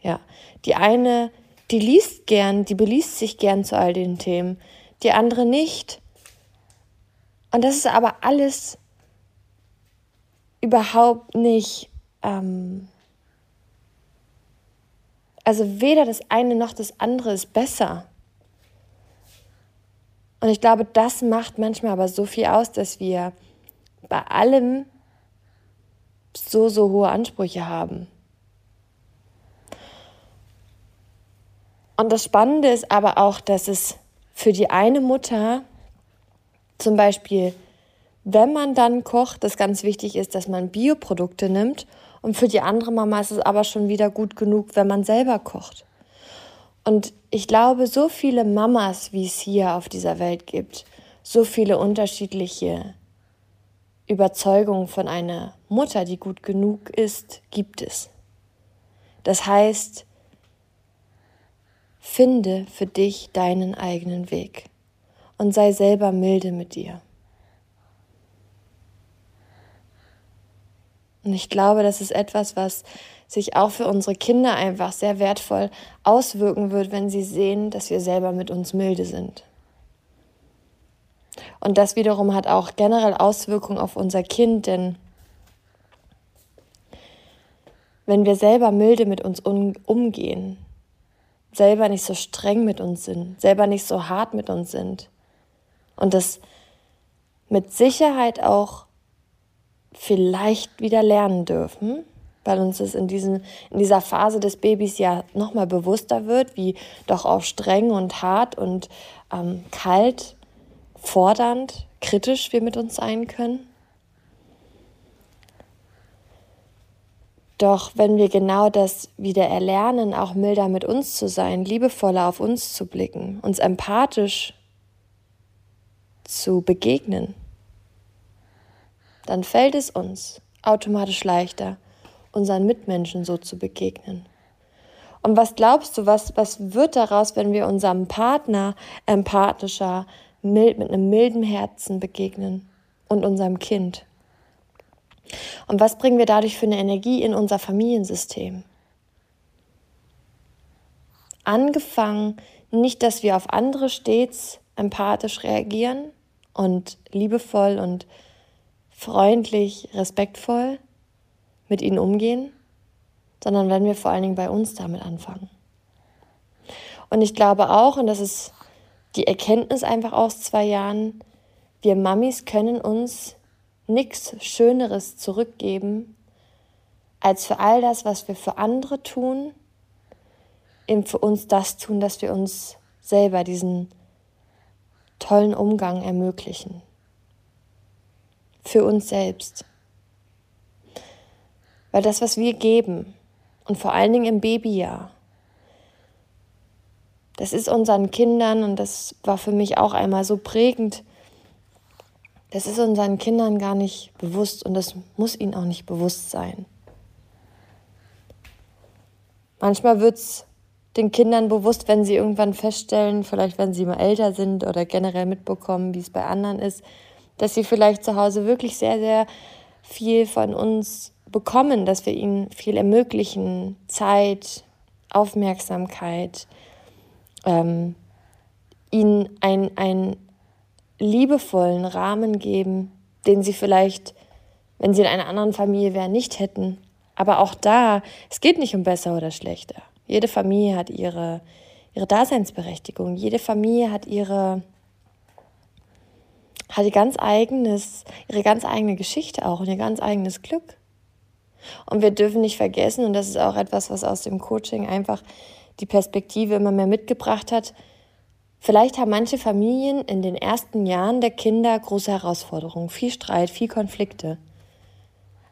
ja. Die eine, die liest gern, die beliest sich gern zu all den Themen, die andere nicht. Und das ist aber alles überhaupt nicht, ähm, also weder das eine noch das andere ist besser. Und ich glaube, das macht manchmal aber so viel aus, dass wir bei allem so, so hohe Ansprüche haben. Und das Spannende ist aber auch, dass es für die eine Mutter zum Beispiel, wenn man dann kocht, das ganz wichtig ist, dass man Bioprodukte nimmt. Und für die andere Mama ist es aber schon wieder gut genug, wenn man selber kocht. Und ich glaube, so viele Mamas, wie es hier auf dieser Welt gibt, so viele unterschiedliche Überzeugungen von einer Mutter, die gut genug ist, gibt es. Das heißt, Finde für dich deinen eigenen Weg und sei selber milde mit dir. Und ich glaube, das ist etwas, was sich auch für unsere Kinder einfach sehr wertvoll auswirken wird, wenn sie sehen, dass wir selber mit uns milde sind. Und das wiederum hat auch generell Auswirkungen auf unser Kind, denn wenn wir selber milde mit uns umgehen, selber nicht so streng mit uns sind, selber nicht so hart mit uns sind und das mit Sicherheit auch vielleicht wieder lernen dürfen, weil uns das in, diesen, in dieser Phase des Babys ja nochmal bewusster wird, wie doch auch streng und hart und ähm, kalt, fordernd, kritisch wir mit uns sein können. Doch wenn wir genau das wieder erlernen, auch milder mit uns zu sein, liebevoller auf uns zu blicken, uns empathisch zu begegnen, dann fällt es uns automatisch leichter, unseren Mitmenschen so zu begegnen. Und was glaubst du, was, was wird daraus, wenn wir unserem Partner empathischer, mild, mit einem milden Herzen begegnen und unserem Kind? Und was bringen wir dadurch für eine Energie in unser Familiensystem? Angefangen, nicht, dass wir auf andere stets empathisch reagieren und liebevoll und freundlich, respektvoll mit ihnen umgehen, sondern wenn wir vor allen Dingen bei uns damit anfangen. Und ich glaube auch, und das ist die Erkenntnis einfach aus zwei Jahren, wir Mamis können uns nichts Schöneres zurückgeben, als für all das, was wir für andere tun, eben für uns das tun, dass wir uns selber diesen tollen Umgang ermöglichen. Für uns selbst. Weil das, was wir geben, und vor allen Dingen im Babyjahr, das ist unseren Kindern, und das war für mich auch einmal so prägend, das ist unseren Kindern gar nicht bewusst und das muss ihnen auch nicht bewusst sein. Manchmal wird es den Kindern bewusst, wenn sie irgendwann feststellen, vielleicht wenn sie mal älter sind oder generell mitbekommen, wie es bei anderen ist, dass sie vielleicht zu Hause wirklich sehr, sehr viel von uns bekommen, dass wir ihnen viel ermöglichen, Zeit, Aufmerksamkeit, ähm, ihnen ein, ein liebevollen Rahmen geben, den sie vielleicht, wenn sie in einer anderen Familie wären, nicht hätten. Aber auch da, es geht nicht um besser oder schlechter. Jede Familie hat ihre, ihre Daseinsberechtigung. Jede Familie hat ihre, hat ihr ganz eigenes, ihre ganz eigene Geschichte auch und ihr ganz eigenes Glück. Und wir dürfen nicht vergessen, und das ist auch etwas, was aus dem Coaching einfach die Perspektive immer mehr mitgebracht hat, Vielleicht haben manche Familien in den ersten Jahren der Kinder große Herausforderungen, viel Streit, viel Konflikte.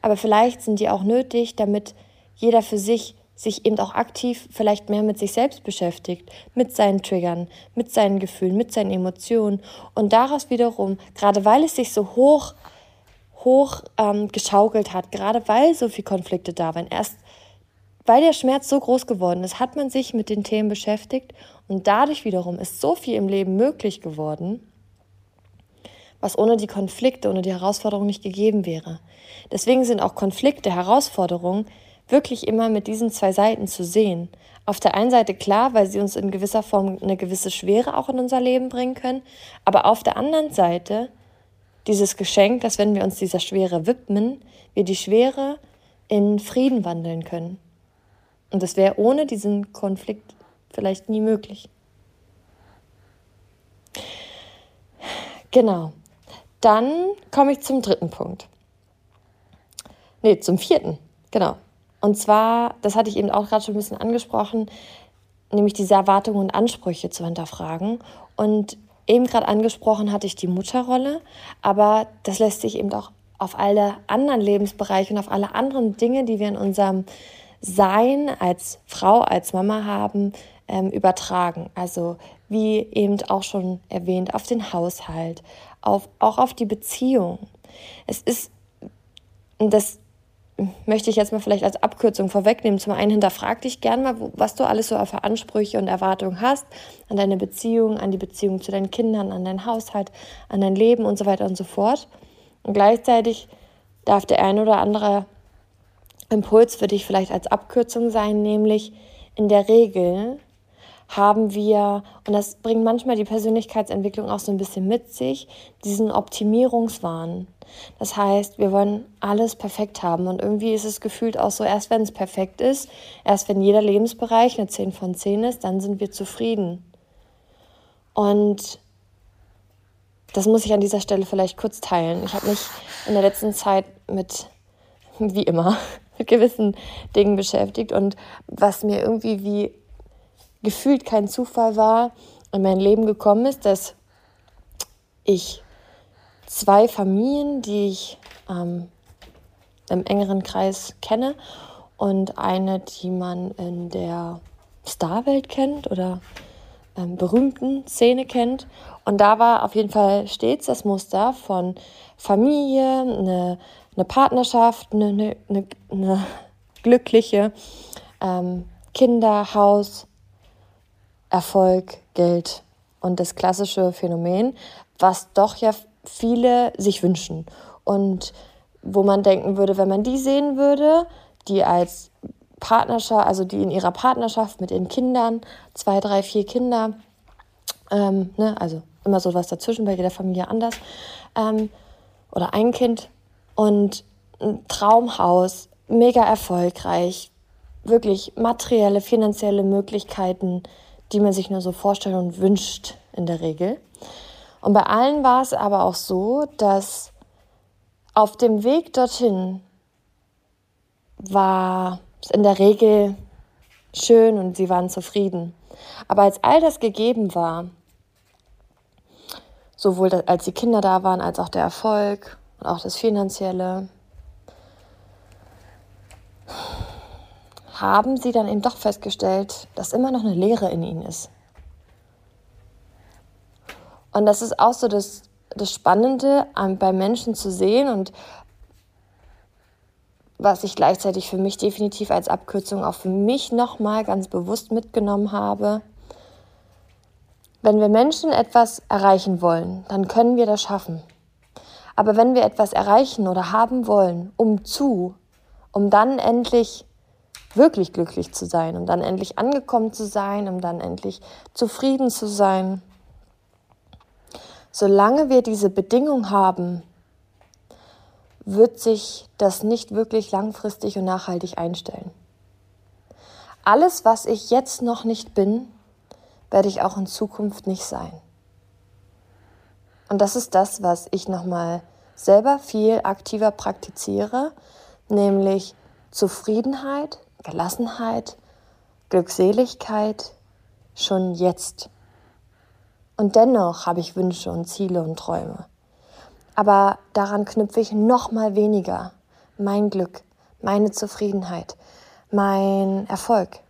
Aber vielleicht sind die auch nötig, damit jeder für sich sich eben auch aktiv vielleicht mehr mit sich selbst beschäftigt, mit seinen Triggern, mit seinen Gefühlen, mit seinen Emotionen und daraus wiederum, gerade weil es sich so hoch, hoch ähm, geschaukelt hat, gerade weil so viele Konflikte da waren, erst weil der Schmerz so groß geworden ist, hat man sich mit den Themen beschäftigt und dadurch wiederum ist so viel im Leben möglich geworden, was ohne die Konflikte, ohne die Herausforderungen nicht gegeben wäre. Deswegen sind auch Konflikte, Herausforderungen wirklich immer mit diesen zwei Seiten zu sehen. Auf der einen Seite klar, weil sie uns in gewisser Form eine gewisse Schwere auch in unser Leben bringen können, aber auf der anderen Seite dieses Geschenk, dass wenn wir uns dieser Schwere widmen, wir die Schwere in Frieden wandeln können. Und das wäre ohne diesen Konflikt vielleicht nie möglich. Genau. Dann komme ich zum dritten Punkt. nee, zum vierten, genau. Und zwar, das hatte ich eben auch gerade schon ein bisschen angesprochen, nämlich diese Erwartungen und Ansprüche zu hinterfragen. Und eben gerade angesprochen hatte ich die Mutterrolle, aber das lässt sich eben auch auf alle anderen Lebensbereiche und auf alle anderen Dinge, die wir in unserem Sein als Frau, als Mama haben, ähm, übertragen. Also wie eben auch schon erwähnt, auf den Haushalt, auf, auch auf die Beziehung. Es ist, das möchte ich jetzt mal vielleicht als Abkürzung vorwegnehmen. Zum einen hinterfrag dich gern mal, was du alles so für Ansprüche und Erwartungen hast an deine Beziehung, an die Beziehung zu deinen Kindern, an deinen Haushalt, an dein Leben und so weiter und so fort. Und gleichzeitig darf der ein oder andere Impuls für dich vielleicht als Abkürzung sein, nämlich in der Regel haben wir, und das bringt manchmal die Persönlichkeitsentwicklung auch so ein bisschen mit sich, diesen Optimierungswahn. Das heißt, wir wollen alles perfekt haben und irgendwie ist es gefühlt auch so, erst wenn es perfekt ist, erst wenn jeder Lebensbereich eine 10 von 10 ist, dann sind wir zufrieden. Und das muss ich an dieser Stelle vielleicht kurz teilen. Ich habe mich in der letzten Zeit mit, wie immer, mit <laughs> gewissen Dingen beschäftigt und was mir irgendwie wie gefühlt kein Zufall war, in mein Leben gekommen ist, dass ich zwei Familien, die ich ähm, im engeren Kreis kenne und eine, die man in der Starwelt kennt oder ähm, berühmten Szene kennt. Und da war auf jeden Fall stets das Muster von Familie, eine, eine Partnerschaft, eine, eine, eine, glückliche ähm, Kinder, Haus, Erfolg, Geld und das klassische Phänomen, was doch ja viele sich wünschen. Und wo man denken würde, wenn man die sehen würde, die als Partnerschaft, also die in ihrer Partnerschaft mit ihren Kindern, zwei, drei, vier Kinder, ähm, ne, also immer so was dazwischen, bei jeder Familie anders, ähm, oder ein Kind und ein Traumhaus, mega erfolgreich, wirklich materielle, finanzielle Möglichkeiten, die man sich nur so vorstellt und wünscht in der Regel. Und bei allen war es aber auch so, dass auf dem Weg dorthin war es in der Regel schön und sie waren zufrieden. Aber als all das gegeben war, sowohl als die Kinder da waren, als auch der Erfolg und auch das Finanzielle, haben sie dann eben doch festgestellt, dass immer noch eine Leere in ihnen ist. Und das ist auch so das, das Spannende bei Menschen zu sehen und was ich gleichzeitig für mich definitiv als Abkürzung auch für mich nochmal ganz bewusst mitgenommen habe. Wenn wir Menschen etwas erreichen wollen, dann können wir das schaffen. Aber wenn wir etwas erreichen oder haben wollen, um zu, um dann endlich wirklich glücklich zu sein, um dann endlich angekommen zu sein, um dann endlich zufrieden zu sein, solange wir diese Bedingung haben, wird sich das nicht wirklich langfristig und nachhaltig einstellen. Alles, was ich jetzt noch nicht bin, werde ich auch in Zukunft nicht sein. Und das ist das, was ich nochmal selber viel aktiver praktiziere, nämlich Zufriedenheit, Gelassenheit, Glückseligkeit schon jetzt. Und dennoch habe ich Wünsche und Ziele und Träume. Aber daran knüpfe ich noch mal weniger mein Glück, meine Zufriedenheit, mein Erfolg.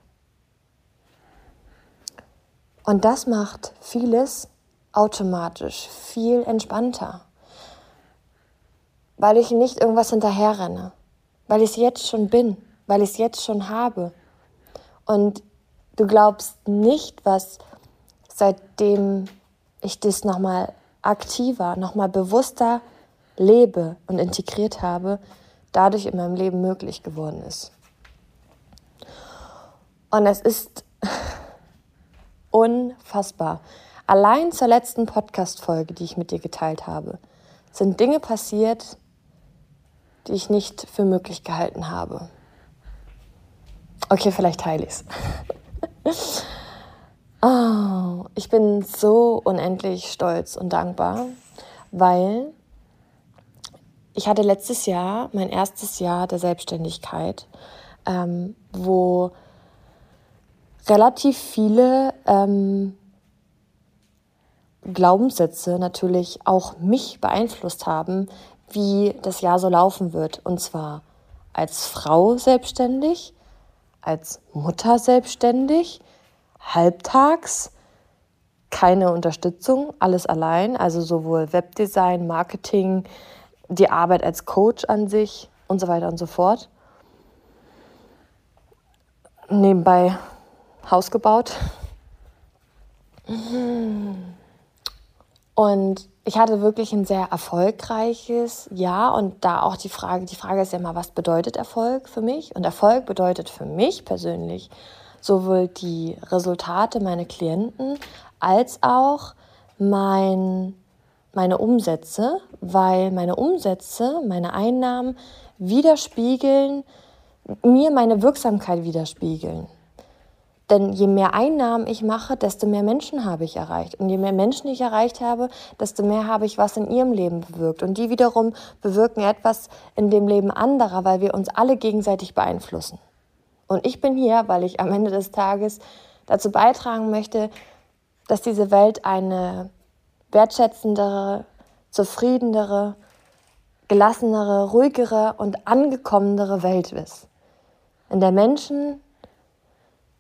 Und das macht vieles automatisch viel entspannter, weil ich nicht irgendwas hinterherrenne, weil ich es jetzt schon bin, weil ich es jetzt schon habe. Und du glaubst nicht, was seitdem ich das nochmal aktiver, nochmal bewusster lebe und integriert habe, dadurch in meinem Leben möglich geworden ist. Und es ist <laughs> unfassbar. Allein zur letzten Podcast-Folge, die ich mit dir geteilt habe, sind Dinge passiert, die ich nicht für möglich gehalten habe. Okay, vielleicht teile ich es. <laughs> Oh, ich bin so unendlich stolz und dankbar, weil ich hatte letztes Jahr mein erstes Jahr der Selbstständigkeit, ähm, wo relativ viele ähm, Glaubenssätze natürlich auch mich beeinflusst haben, wie das Jahr so laufen wird. Und zwar als Frau selbstständig, als Mutter selbstständig, halbtags, keine Unterstützung, alles allein, also sowohl Webdesign, Marketing, die Arbeit als Coach an sich und so weiter und so fort. Nebenbei Haus gebaut. Und ich hatte wirklich ein sehr erfolgreiches Jahr und da auch die Frage, die Frage ist ja immer, was bedeutet Erfolg für mich? Und Erfolg bedeutet für mich persönlich sowohl die Resultate meiner Klienten als auch mein, meine Umsätze, weil meine Umsätze, meine Einnahmen widerspiegeln, mir meine Wirksamkeit widerspiegeln. Denn je mehr Einnahmen ich mache, desto mehr Menschen habe ich erreicht. Und je mehr Menschen ich erreicht habe, desto mehr habe ich was in ihrem Leben bewirkt. Und die wiederum bewirken etwas in dem Leben anderer, weil wir uns alle gegenseitig beeinflussen. Und ich bin hier, weil ich am Ende des Tages dazu beitragen möchte, dass diese Welt eine wertschätzendere, zufriedenere, gelassenere, ruhigere und angekommenere Welt ist. In der Menschen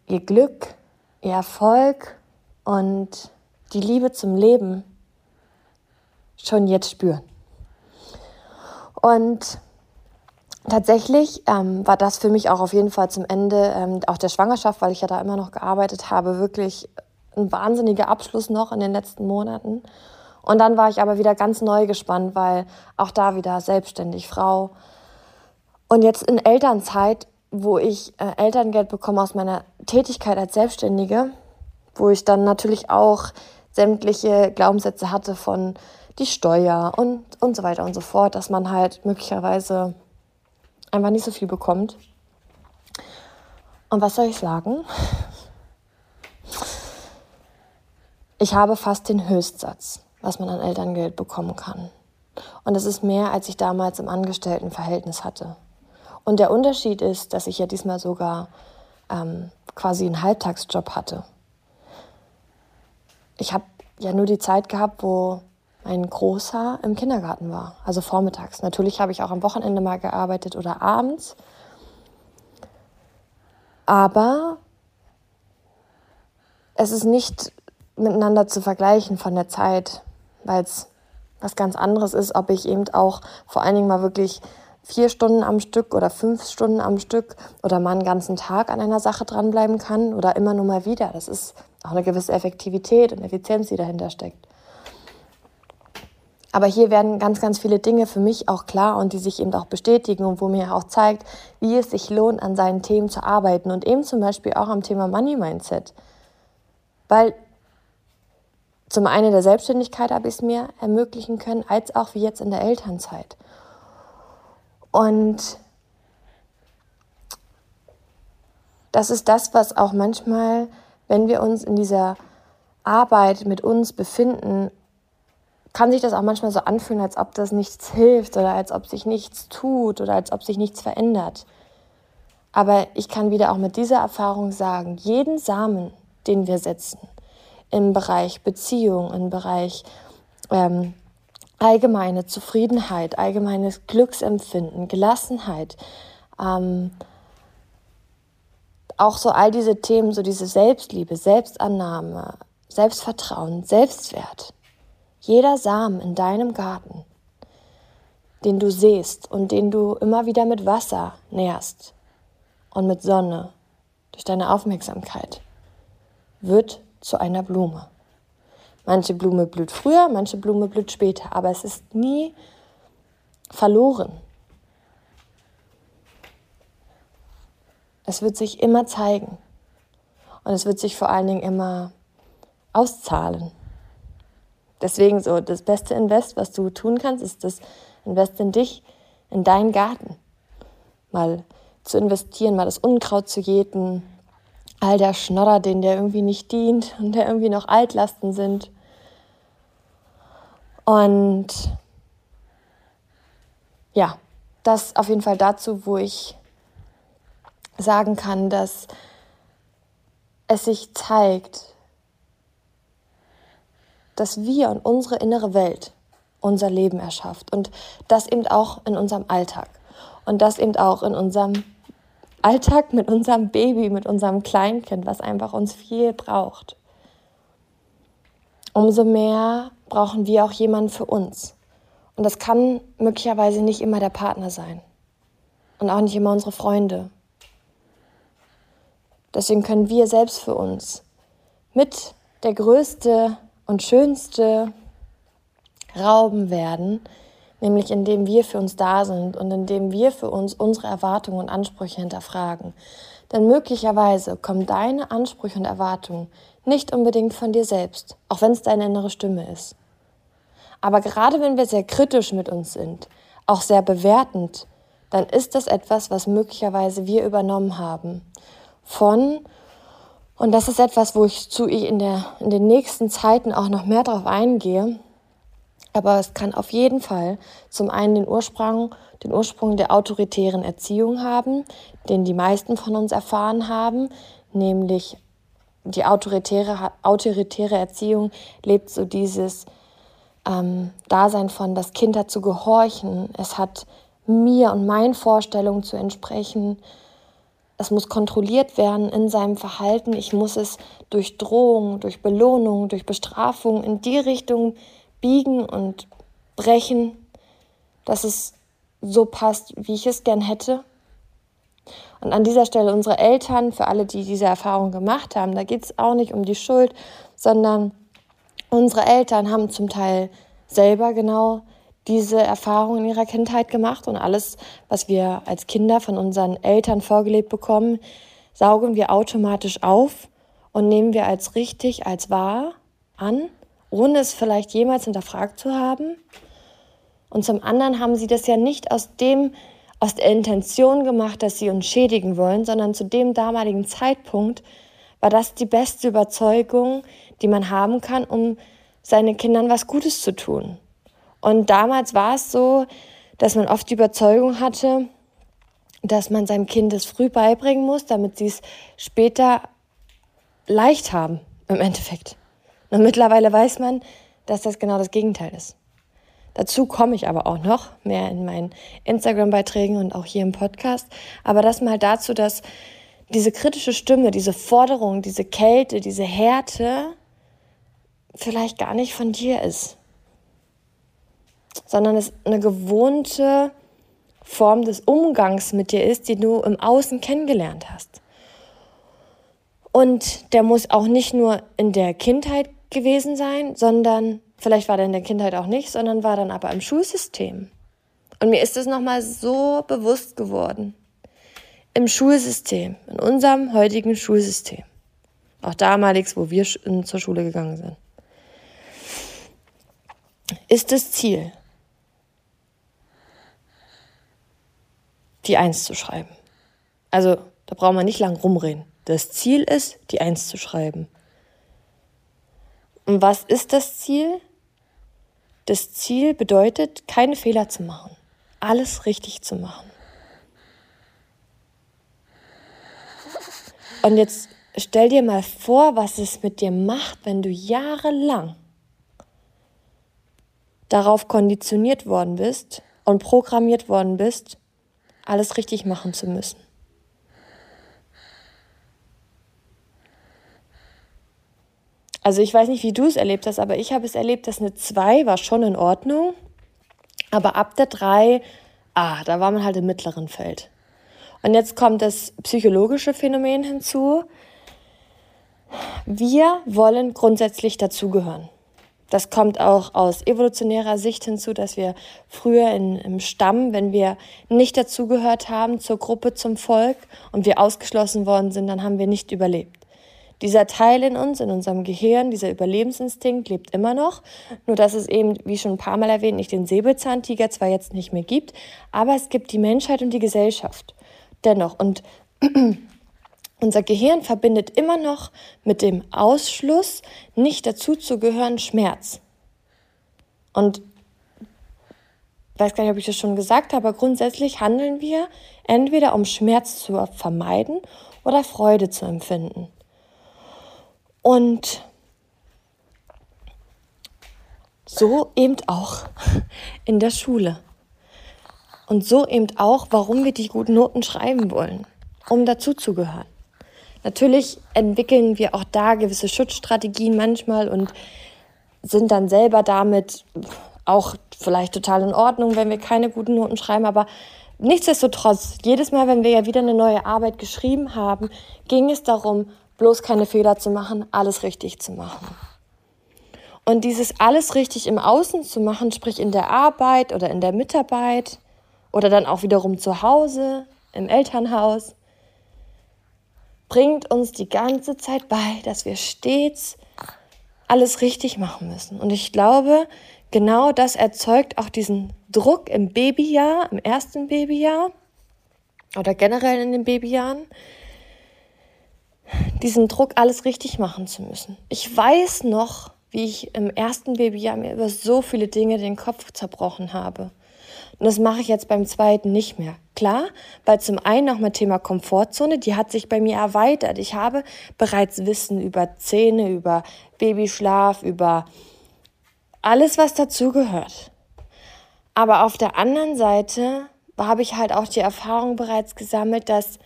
ihr Glück, ihr Erfolg und die Liebe zum Leben schon jetzt spüren. Und tatsächlich ähm, war das für mich auch auf jeden Fall zum Ende ähm, auch der Schwangerschaft, weil ich ja da immer noch gearbeitet habe, wirklich ein wahnsinniger Abschluss noch in den letzten Monaten. Und dann war ich aber wieder ganz neu gespannt, weil auch da wieder selbstständig Frau. Und jetzt in Elternzeit wo ich äh, Elterngeld bekomme aus meiner Tätigkeit als Selbstständige, wo ich dann natürlich auch sämtliche Glaubenssätze hatte von die Steuer und, und so weiter und so fort, dass man halt möglicherweise einfach nicht so viel bekommt. Und was soll ich sagen? Ich habe fast den Höchstsatz, was man an Elterngeld bekommen kann. Und das ist mehr, als ich damals im Angestelltenverhältnis hatte. Und der Unterschied ist, dass ich ja diesmal sogar ähm, quasi einen Halbtagsjob hatte. Ich habe ja nur die Zeit gehabt, wo mein Großer im Kindergarten war, also vormittags. Natürlich habe ich auch am Wochenende mal gearbeitet oder abends. Aber es ist nicht miteinander zu vergleichen von der Zeit, weil es was ganz anderes ist, ob ich eben auch vor allen Dingen mal wirklich vier Stunden am Stück oder fünf Stunden am Stück oder mal einen ganzen Tag an einer Sache dranbleiben kann oder immer nur mal wieder. Das ist auch eine gewisse Effektivität und Effizienz, die dahinter steckt. Aber hier werden ganz, ganz viele Dinge für mich auch klar und die sich eben auch bestätigen und wo mir auch zeigt, wie es sich lohnt, an seinen Themen zu arbeiten und eben zum Beispiel auch am Thema Money Mindset. Weil zum einen der Selbstständigkeit habe ich es mir ermöglichen können, als auch wie jetzt in der Elternzeit. Und das ist das, was auch manchmal, wenn wir uns in dieser Arbeit mit uns befinden, kann sich das auch manchmal so anfühlen, als ob das nichts hilft oder als ob sich nichts tut oder als ob sich nichts verändert. Aber ich kann wieder auch mit dieser Erfahrung sagen, jeden Samen, den wir setzen, im Bereich Beziehung, im Bereich ähm, allgemeine Zufriedenheit, allgemeines Glücksempfinden, Gelassenheit, ähm, auch so all diese Themen, so diese Selbstliebe, Selbstannahme, Selbstvertrauen, Selbstwert. Jeder Samen in deinem Garten, den du siehst und den du immer wieder mit Wasser nährst und mit Sonne durch deine Aufmerksamkeit, wird zu einer Blume. Manche Blume blüht früher, manche Blume blüht später, aber es ist nie verloren. Es wird sich immer zeigen und es wird sich vor allen Dingen immer auszahlen. Deswegen so, das beste Invest, was du tun kannst, ist das Invest in dich, in deinen Garten. Mal zu investieren, mal das Unkraut zu jäten, all der Schnodder, den der irgendwie nicht dient und der irgendwie noch Altlasten sind. Und ja, das auf jeden Fall dazu, wo ich sagen kann, dass es sich zeigt, dass wir und unsere innere Welt unser Leben erschafft und das eben auch in unserem Alltag und das eben auch in unserem Alltag mit unserem Baby, mit unserem Kleinkind, was einfach uns viel braucht. Umso mehr brauchen wir auch jemanden für uns. Und das kann möglicherweise nicht immer der Partner sein und auch nicht immer unsere Freunde. Deswegen können wir selbst für uns mit der größte und schönste Rauben werden, nämlich indem wir für uns da sind und indem wir für uns unsere Erwartungen und Ansprüche hinterfragen. Denn möglicherweise kommen deine Ansprüche und Erwartungen nicht unbedingt von dir selbst, auch wenn es deine innere Stimme ist. Aber gerade wenn wir sehr kritisch mit uns sind, auch sehr bewertend, dann ist das etwas, was möglicherweise wir übernommen haben von und das ist etwas, wo ich zu in, der, in den nächsten Zeiten auch noch mehr darauf eingehe. Aber es kann auf jeden Fall zum einen den Ursprung, den Ursprung der autoritären Erziehung haben, den die meisten von uns erfahren haben, nämlich die autoritäre, autoritäre Erziehung lebt so dieses ähm, Dasein von, das Kind hat zu gehorchen, es hat mir und meinen Vorstellungen zu entsprechen, es muss kontrolliert werden in seinem Verhalten. Ich muss es durch Drohung, durch Belohnung, durch Bestrafung in die Richtung biegen und brechen, dass es so passt, wie ich es gern hätte. Und an dieser Stelle unsere Eltern, für alle, die diese Erfahrung gemacht haben, da geht es auch nicht um die Schuld, sondern unsere Eltern haben zum Teil selber genau diese Erfahrung in ihrer Kindheit gemacht und alles, was wir als Kinder von unseren Eltern vorgelebt bekommen, saugen wir automatisch auf und nehmen wir als richtig, als wahr an, ohne es vielleicht jemals hinterfragt zu haben. Und zum anderen haben sie das ja nicht aus dem aus der Intention gemacht, dass sie uns schädigen wollen, sondern zu dem damaligen Zeitpunkt war das die beste Überzeugung, die man haben kann, um seinen Kindern was Gutes zu tun. Und damals war es so, dass man oft die Überzeugung hatte, dass man seinem Kind es früh beibringen muss, damit sie es später leicht haben, im Endeffekt. Und mittlerweile weiß man, dass das genau das Gegenteil ist. Dazu komme ich aber auch noch, mehr in meinen Instagram-Beiträgen und auch hier im Podcast. Aber das mal dazu, dass diese kritische Stimme, diese Forderung, diese Kälte, diese Härte vielleicht gar nicht von dir ist, sondern es eine gewohnte Form des Umgangs mit dir ist, die du im Außen kennengelernt hast. Und der muss auch nicht nur in der Kindheit gewesen sein, sondern vielleicht war der in der Kindheit auch nicht, sondern war dann aber im Schulsystem. Und mir ist es nochmal so bewusst geworden. Im Schulsystem, in unserem heutigen Schulsystem. Auch damaligs, wo wir zur Schule gegangen sind. Ist das Ziel, die Eins zu schreiben. Also da braucht man nicht lang rumreden. Das Ziel ist, die Eins zu schreiben. Und was ist das Ziel? Das Ziel bedeutet, keine Fehler zu machen, alles richtig zu machen. Und jetzt stell dir mal vor, was es mit dir macht, wenn du jahrelang darauf konditioniert worden bist und programmiert worden bist, alles richtig machen zu müssen. Also ich weiß nicht, wie du es erlebt hast, aber ich habe es erlebt, dass eine 2 war schon in Ordnung, aber ab der 3, ah, da war man halt im mittleren Feld. Und jetzt kommt das psychologische Phänomen hinzu. Wir wollen grundsätzlich dazugehören. Das kommt auch aus evolutionärer Sicht hinzu, dass wir früher in, im Stamm, wenn wir nicht dazugehört haben zur Gruppe, zum Volk und wir ausgeschlossen worden sind, dann haben wir nicht überlebt. Dieser Teil in uns, in unserem Gehirn, dieser Überlebensinstinkt lebt immer noch, nur dass es eben, wie schon ein paar Mal erwähnt, nicht den Säbelzahntiger zwar jetzt nicht mehr gibt, aber es gibt die Menschheit und die Gesellschaft dennoch. Und <clears throat> unser Gehirn verbindet immer noch mit dem Ausschluss, nicht dazuzugehören, Schmerz. Und weiß gar nicht, ob ich das schon gesagt habe, aber grundsätzlich handeln wir entweder um Schmerz zu vermeiden oder Freude zu empfinden. Und so eben auch <laughs> in der Schule. Und so eben auch, warum wir die guten Noten schreiben wollen, um dazuzugehören. Natürlich entwickeln wir auch da gewisse Schutzstrategien manchmal und sind dann selber damit auch vielleicht total in Ordnung, wenn wir keine guten Noten schreiben, aber nichtsdestotrotz, jedes Mal, wenn wir ja wieder eine neue Arbeit geschrieben haben, ging es darum, bloß keine Fehler zu machen, alles richtig zu machen. Und dieses alles richtig im Außen zu machen, sprich in der Arbeit oder in der Mitarbeit oder dann auch wiederum zu Hause, im Elternhaus, bringt uns die ganze Zeit bei, dass wir stets alles richtig machen müssen. Und ich glaube, genau das erzeugt auch diesen Druck im Babyjahr, im ersten Babyjahr oder generell in den Babyjahren, diesen Druck, alles richtig machen zu müssen. Ich weiß noch, wie ich im ersten Babyjahr mir über so viele Dinge den Kopf zerbrochen habe. Und das mache ich jetzt beim zweiten nicht mehr. Klar, weil zum einen nochmal Thema Komfortzone, die hat sich bei mir erweitert. Ich habe bereits Wissen über Zähne, über Babyschlaf, über alles, was dazugehört. Aber auf der anderen Seite habe ich halt auch die Erfahrung bereits gesammelt, dass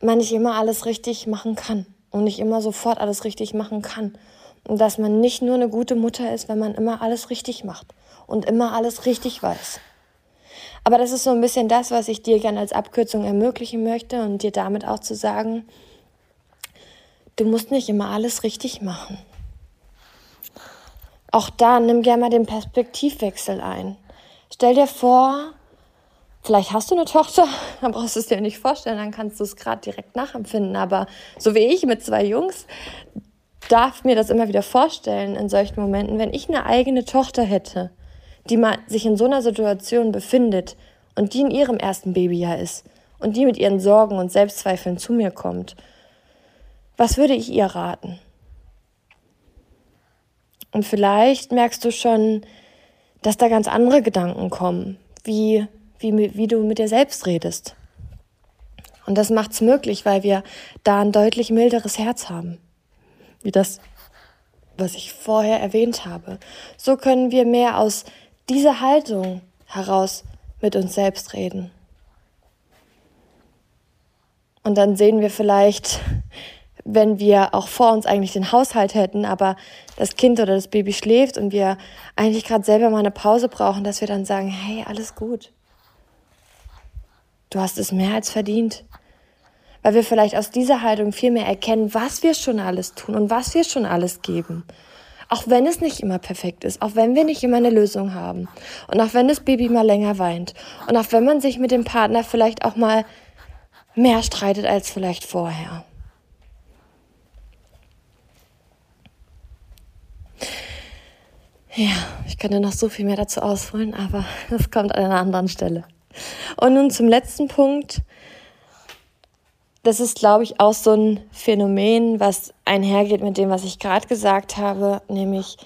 man nicht immer alles richtig machen kann und nicht immer sofort alles richtig machen kann. Und dass man nicht nur eine gute Mutter ist, wenn man immer alles richtig macht und immer alles richtig weiß. Aber das ist so ein bisschen das, was ich dir gerne als Abkürzung ermöglichen möchte und dir damit auch zu sagen, du musst nicht immer alles richtig machen. Auch da nimm gerne mal den Perspektivwechsel ein. Stell dir vor, vielleicht hast du eine Tochter, <laughs> dann brauchst du es dir nicht vorstellen, dann kannst du es gerade direkt nachempfinden. Aber so wie ich mit zwei Jungs, darf mir das immer wieder vorstellen in solchen Momenten, wenn ich eine eigene Tochter hätte, die mal sich in so einer Situation befindet und die in ihrem ersten Babyjahr ist und die mit ihren Sorgen und Selbstzweifeln zu mir kommt, was würde ich ihr raten? Und vielleicht merkst du schon, dass da ganz andere Gedanken kommen, wie, wie, wie du mit dir selbst redest. Und das macht es möglich, weil wir da ein deutlich milderes Herz haben. Wie das, was ich vorher erwähnt habe. So können wir mehr aus dieser Haltung heraus mit uns selbst reden. Und dann sehen wir vielleicht wenn wir auch vor uns eigentlich den Haushalt hätten, aber das Kind oder das Baby schläft und wir eigentlich gerade selber mal eine Pause brauchen, dass wir dann sagen, hey, alles gut. Du hast es mehr als verdient. Weil wir vielleicht aus dieser Haltung viel mehr erkennen, was wir schon alles tun und was wir schon alles geben. Auch wenn es nicht immer perfekt ist, auch wenn wir nicht immer eine Lösung haben und auch wenn das Baby mal länger weint und auch wenn man sich mit dem Partner vielleicht auch mal mehr streitet als vielleicht vorher. Ja, ich könnte noch so viel mehr dazu ausholen, aber <laughs> das kommt an einer anderen Stelle. Und nun zum letzten Punkt. Das ist, glaube ich, auch so ein Phänomen, was einhergeht mit dem, was ich gerade gesagt habe, nämlich,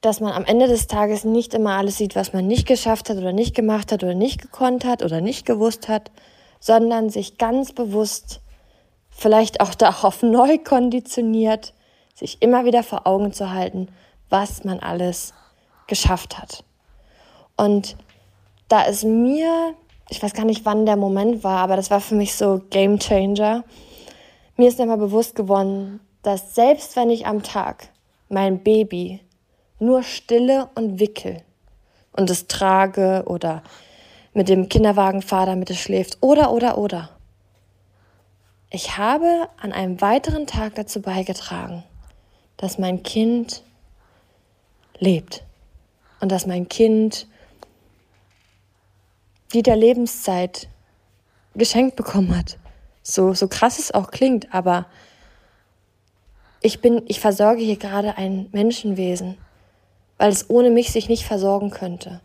dass man am Ende des Tages nicht immer alles sieht, was man nicht geschafft hat oder nicht gemacht hat oder nicht gekonnt hat oder nicht gewusst hat, sondern sich ganz bewusst, vielleicht auch <laughs> darauf neu konditioniert, sich immer wieder vor Augen zu halten, was man alles geschafft hat. Und da ist mir, ich weiß gar nicht, wann der Moment war, aber das war für mich so Game Changer. Mir ist immer bewusst geworden, dass selbst wenn ich am Tag mein Baby nur stille und wickel und es trage oder mit dem Kinderwagen fahre, damit es schläft oder, oder, oder. Ich habe an einem weiteren Tag dazu beigetragen, dass mein Kind lebt und dass mein Kind die der Lebenszeit geschenkt bekommen hat. So, so krass es auch klingt, aber ich bin, ich versorge hier gerade ein Menschenwesen, weil es ohne mich sich nicht versorgen könnte.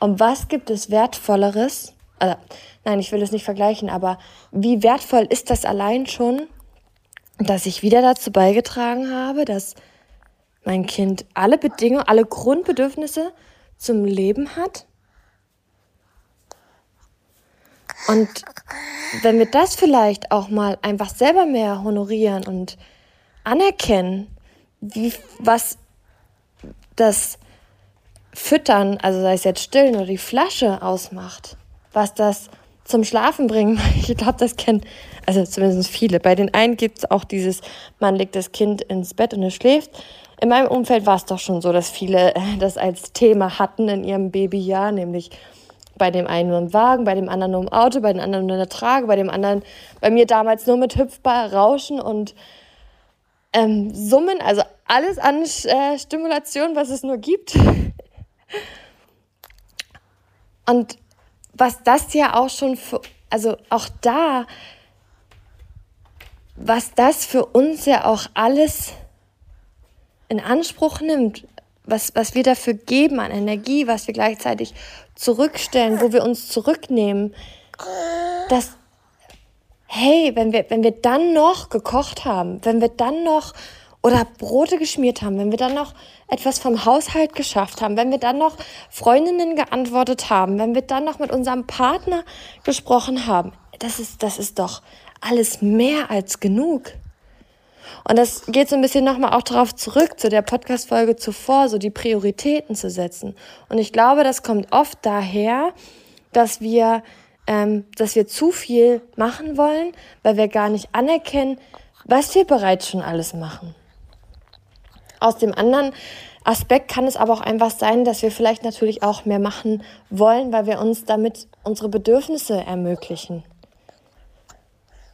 Und was gibt es wertvolleres? Also, nein, ich will es nicht vergleichen, aber wie wertvoll ist das allein schon, dass ich wieder dazu beigetragen habe, dass mein Kind alle Bedingungen, alle Grundbedürfnisse zum Leben hat. Und wenn wir das vielleicht auch mal einfach selber mehr honorieren und anerkennen, wie, was das Füttern, also sei es jetzt stillen oder die Flasche ausmacht, was das zum Schlafen bringen. <laughs> Ich glaube, das kennen also zumindest viele. Bei den einen gibt es auch dieses, man legt das Kind ins Bett und es schläft. In meinem Umfeld war es doch schon so, dass viele <laughs> das als Thema hatten in ihrem Babyjahr, nämlich bei dem einen nur im Wagen, bei dem anderen nur im Auto, bei dem anderen nur in der Trage, bei dem anderen, bei mir damals nur mit Hüpfbar, Rauschen und ähm, Summen, also alles an äh, Stimulation, was es nur gibt. <laughs> Und was das ja auch schon für, also auch da, was das für uns ja auch alles in Anspruch nimmt, was, was wir dafür geben an Energie, was wir gleichzeitig zurückstellen, wo wir uns zurücknehmen, dass, hey, wenn wir, wenn wir dann noch gekocht haben, wenn wir dann noch oder Brote geschmiert haben, wenn wir dann noch etwas vom Haushalt geschafft haben, wenn wir dann noch Freundinnen geantwortet haben, wenn wir dann noch mit unserem Partner gesprochen haben, das ist, das ist doch alles mehr als genug. Und das geht so ein bisschen nochmal auch darauf zurück, zu der Podcast-Folge zuvor, so die Prioritäten zu setzen. Und ich glaube, das kommt oft daher, dass wir, ähm, dass wir zu viel machen wollen, weil wir gar nicht anerkennen, was wir bereits schon alles machen. Aus dem anderen Aspekt kann es aber auch einfach sein, dass wir vielleicht natürlich auch mehr machen wollen, weil wir uns damit unsere Bedürfnisse ermöglichen.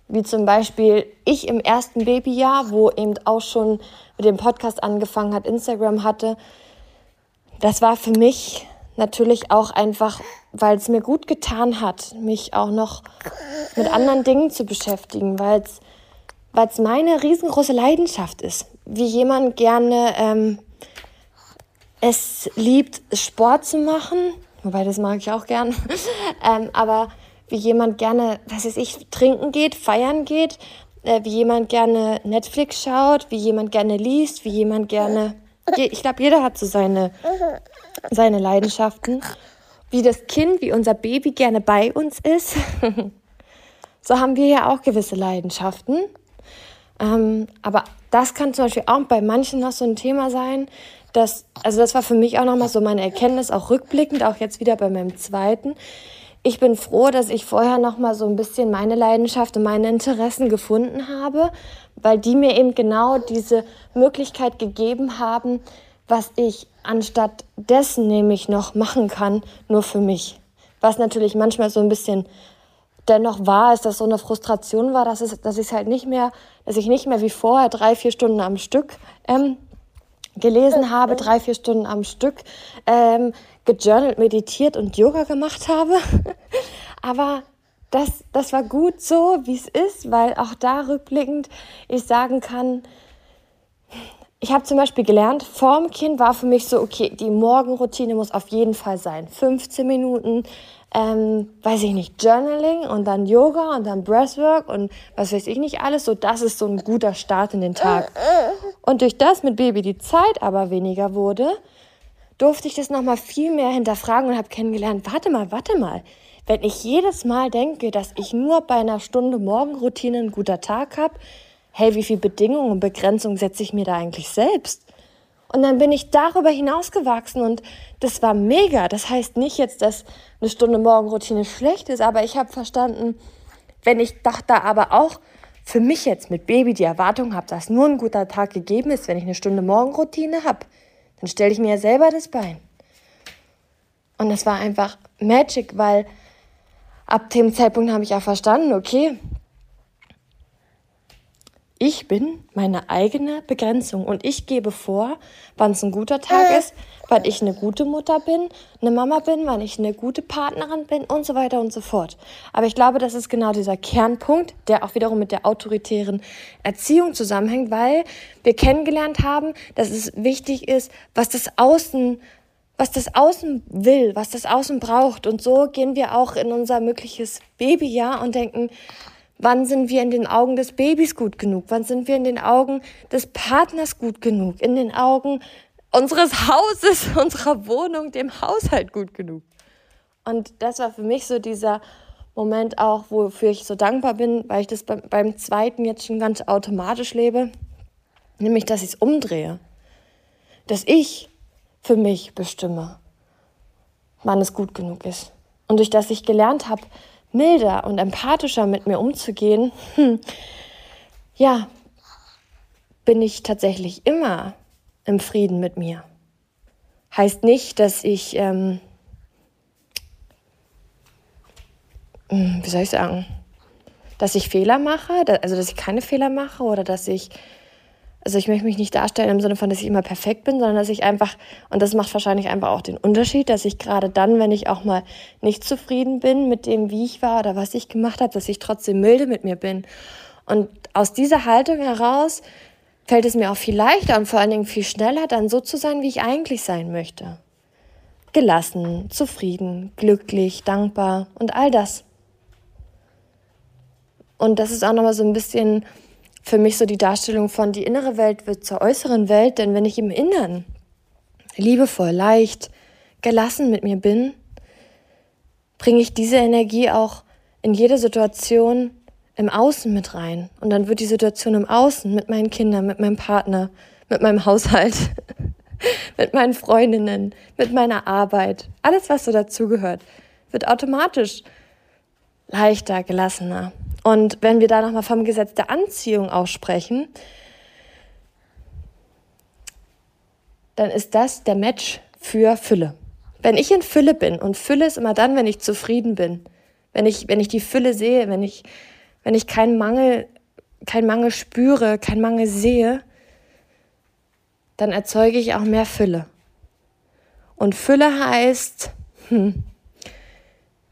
Wie zum Beispiel ich im ersten Babyjahr, wo eben auch schon mit dem Podcast angefangen hat, Instagram hatte. Das war für mich natürlich auch einfach, weil es mir gut getan hat, mich auch noch mit anderen Dingen zu beschäftigen, weil es meine riesengroße Leidenschaft ist. Wie jemand gerne ähm, es liebt, Sport zu machen, wobei das mag ich auch gern, <laughs> ähm, aber wie jemand gerne, was weiß ich, trinken geht, feiern geht, äh, wie jemand gerne Netflix schaut, wie jemand gerne liest, wie jemand gerne, ich glaube, jeder hat so seine, seine Leidenschaften, wie das Kind, wie unser Baby gerne bei uns ist. <laughs> so haben wir ja auch gewisse Leidenschaften. Ähm, aber das kann zum Beispiel auch bei manchen noch so ein Thema sein, dass, also das war für mich auch nochmal so meine Erkenntnis, auch rückblickend, auch jetzt wieder bei meinem zweiten. Ich bin froh, dass ich vorher nochmal so ein bisschen meine Leidenschaft und meine Interessen gefunden habe, weil die mir eben genau diese Möglichkeit gegeben haben, was ich anstatt dessen nämlich noch machen kann, nur für mich. Was natürlich manchmal so ein bisschen dennoch war, ist, dass so eine Frustration war, dass, es, dass ich halt nicht mehr, dass ich nicht mehr wie vorher drei, vier Stunden am Stück ähm, gelesen habe, drei, vier Stunden am Stück ähm, gejournalt, meditiert und Yoga gemacht habe. <laughs> Aber das, das war gut so, wie es ist, weil auch da rückblickend ich sagen kann, ich habe zum Beispiel gelernt, vorm Kind war für mich so, okay, die Morgenroutine muss auf jeden Fall sein. 15 Minuten ähm, weiß ich nicht, Journaling und dann Yoga und dann Breathwork und was weiß ich nicht alles. So, das ist so ein guter Start in den Tag. <laughs> Und durch das mit Baby die Zeit aber weniger wurde, durfte ich das nochmal viel mehr hinterfragen und habe kennengelernt, warte mal, warte mal. Wenn ich jedes Mal denke, dass ich nur bei einer Stunde Morgenroutine ein guter Tag habe, hey, wie viele Bedingungen und Begrenzungen setze ich mir da eigentlich selbst? Und dann bin ich darüber hinausgewachsen und das war mega. Das heißt nicht jetzt, dass eine Stunde Morgenroutine schlecht ist, aber ich habe verstanden, wenn ich doch da aber auch für mich jetzt mit Baby die Erwartung habe, dass nur ein guter Tag gegeben ist, wenn ich eine Stunde Morgenroutine habe, dann stelle ich mir ja selber das Bein. Und das war einfach Magic, weil ab dem Zeitpunkt habe ich auch verstanden, okay, ich bin meine eigene Begrenzung und ich gebe vor, wann es ein guter Tag ist, wann ich eine gute Mutter bin, eine Mama bin, wann ich eine gute Partnerin bin und so weiter und so fort. Aber ich glaube, das ist genau dieser Kernpunkt, der auch wiederum mit der autoritären Erziehung zusammenhängt, weil wir kennengelernt haben, dass es wichtig ist, was das Außen was das Außen will, was das Außen braucht. Und so gehen wir auch in unser mögliches Babyjahr und denken, Wann sind wir in den Augen des Babys gut genug? Wann sind wir in den Augen des Partners gut genug? In den Augen unseres Hauses, <laughs> unserer Wohnung, dem Haushalt gut genug. Und das war für mich so dieser Moment auch, wofür ich so dankbar bin, weil ich das beim, zweiten jetzt schon ganz automatisch lebe, nämlich dass ich es umdrehe. Dass ich für mich bestimme, wann es gut genug ist. Und durch das ich gelernt habe, milder und empathischer mit mir umzugehen, hm, ja, bin ich tatsächlich immer im Frieden mit mir. Heißt nicht, dass ich, ähm, hm, wie soll ich sagen, dass ich Fehler mache, also dass ich keine Fehler mache oder dass ich, also ich möchte mich nicht darstellen im Sinne von, dass ich immer perfekt bin, sondern dass ich einfach, und das macht wahrscheinlich einfach auch den Unterschied, dass ich gerade dann, wenn ich auch mal nicht zufrieden bin mit dem, wie ich war oder was ich gemacht habe, dass ich trotzdem milde mit mir bin. Und aus dieser Haltung heraus fällt es mir auch viel leichter und vor allen Dingen viel schneller, dann so zu sein, wie ich eigentlich sein möchte. Gelassen, zufrieden, glücklich, dankbar und all das. Und das ist auch nochmal so ein bisschen für mich so die Darstellung von die innere Welt wird zur äußeren Welt, denn wenn ich im Innern liebevoll, leicht, gelassen mit mir bin, bringe ich diese Energie auch in jede Situation im Außen mit rein. Und dann wird die Situation im Außen mit meinen Kindern, mit meinem Partner, mit meinem Haushalt, <laughs> mit meinen Freundinnen, mit meiner Arbeit, alles, was so dazugehört, wird automatisch leichter, gelassener. Und wenn wir da nochmal vom Gesetz der Anziehung aussprechen, dann ist das der Match für Fülle. Wenn ich in Fülle bin, und Fülle ist immer dann, wenn ich zufrieden bin, wenn ich, wenn ich die Fülle sehe, wenn ich wenn ich keinen Mangel, keinen Mangel spüre, keinen Mangel sehe, dann erzeuge ich auch mehr Fülle. Und Fülle heißt, hm,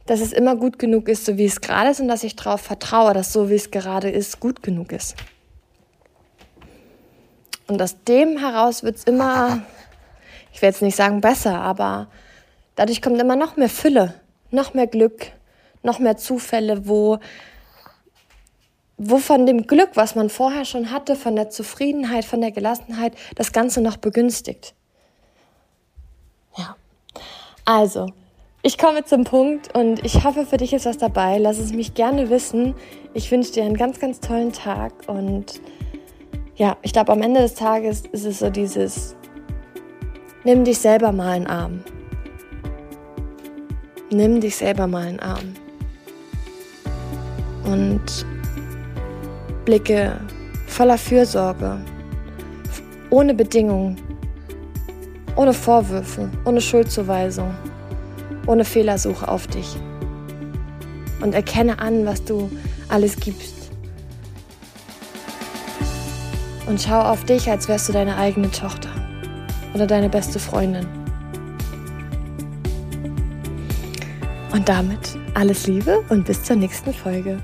dass es immer gut genug ist, so wie es gerade ist und dass ich darauf vertraue, dass so wie es gerade ist, gut genug ist. Und aus dem heraus wird es immer, ich will jetzt nicht sagen besser, aber dadurch kommt immer noch mehr Fülle, noch mehr Glück, noch mehr Zufälle, wo wo von dem Glück, was man vorher schon hatte, von der Zufriedenheit, von der Gelassenheit, das Ganze noch begünstigt. Ja. Also, ich komme zum Punkt und ich hoffe, für dich ist was dabei. Lass es mich gerne wissen. Ich wünsche dir einen ganz, ganz tollen Tag und ja, ich glaube, am Ende des Tages ist es so dieses, nimm dich selber mal in den Arm. Nimm dich selber mal in den Arm. Und Blicke voller Fürsorge, ohne Bedingungen, ohne Vorwürfe, ohne Schuldzuweisung, ohne Fehlersuche auf dich. Und erkenne an, was du alles gibst. Und schau auf dich, als wärst du deine eigene Tochter oder deine beste Freundin. Und damit alles Liebe und bis zur nächsten Folge.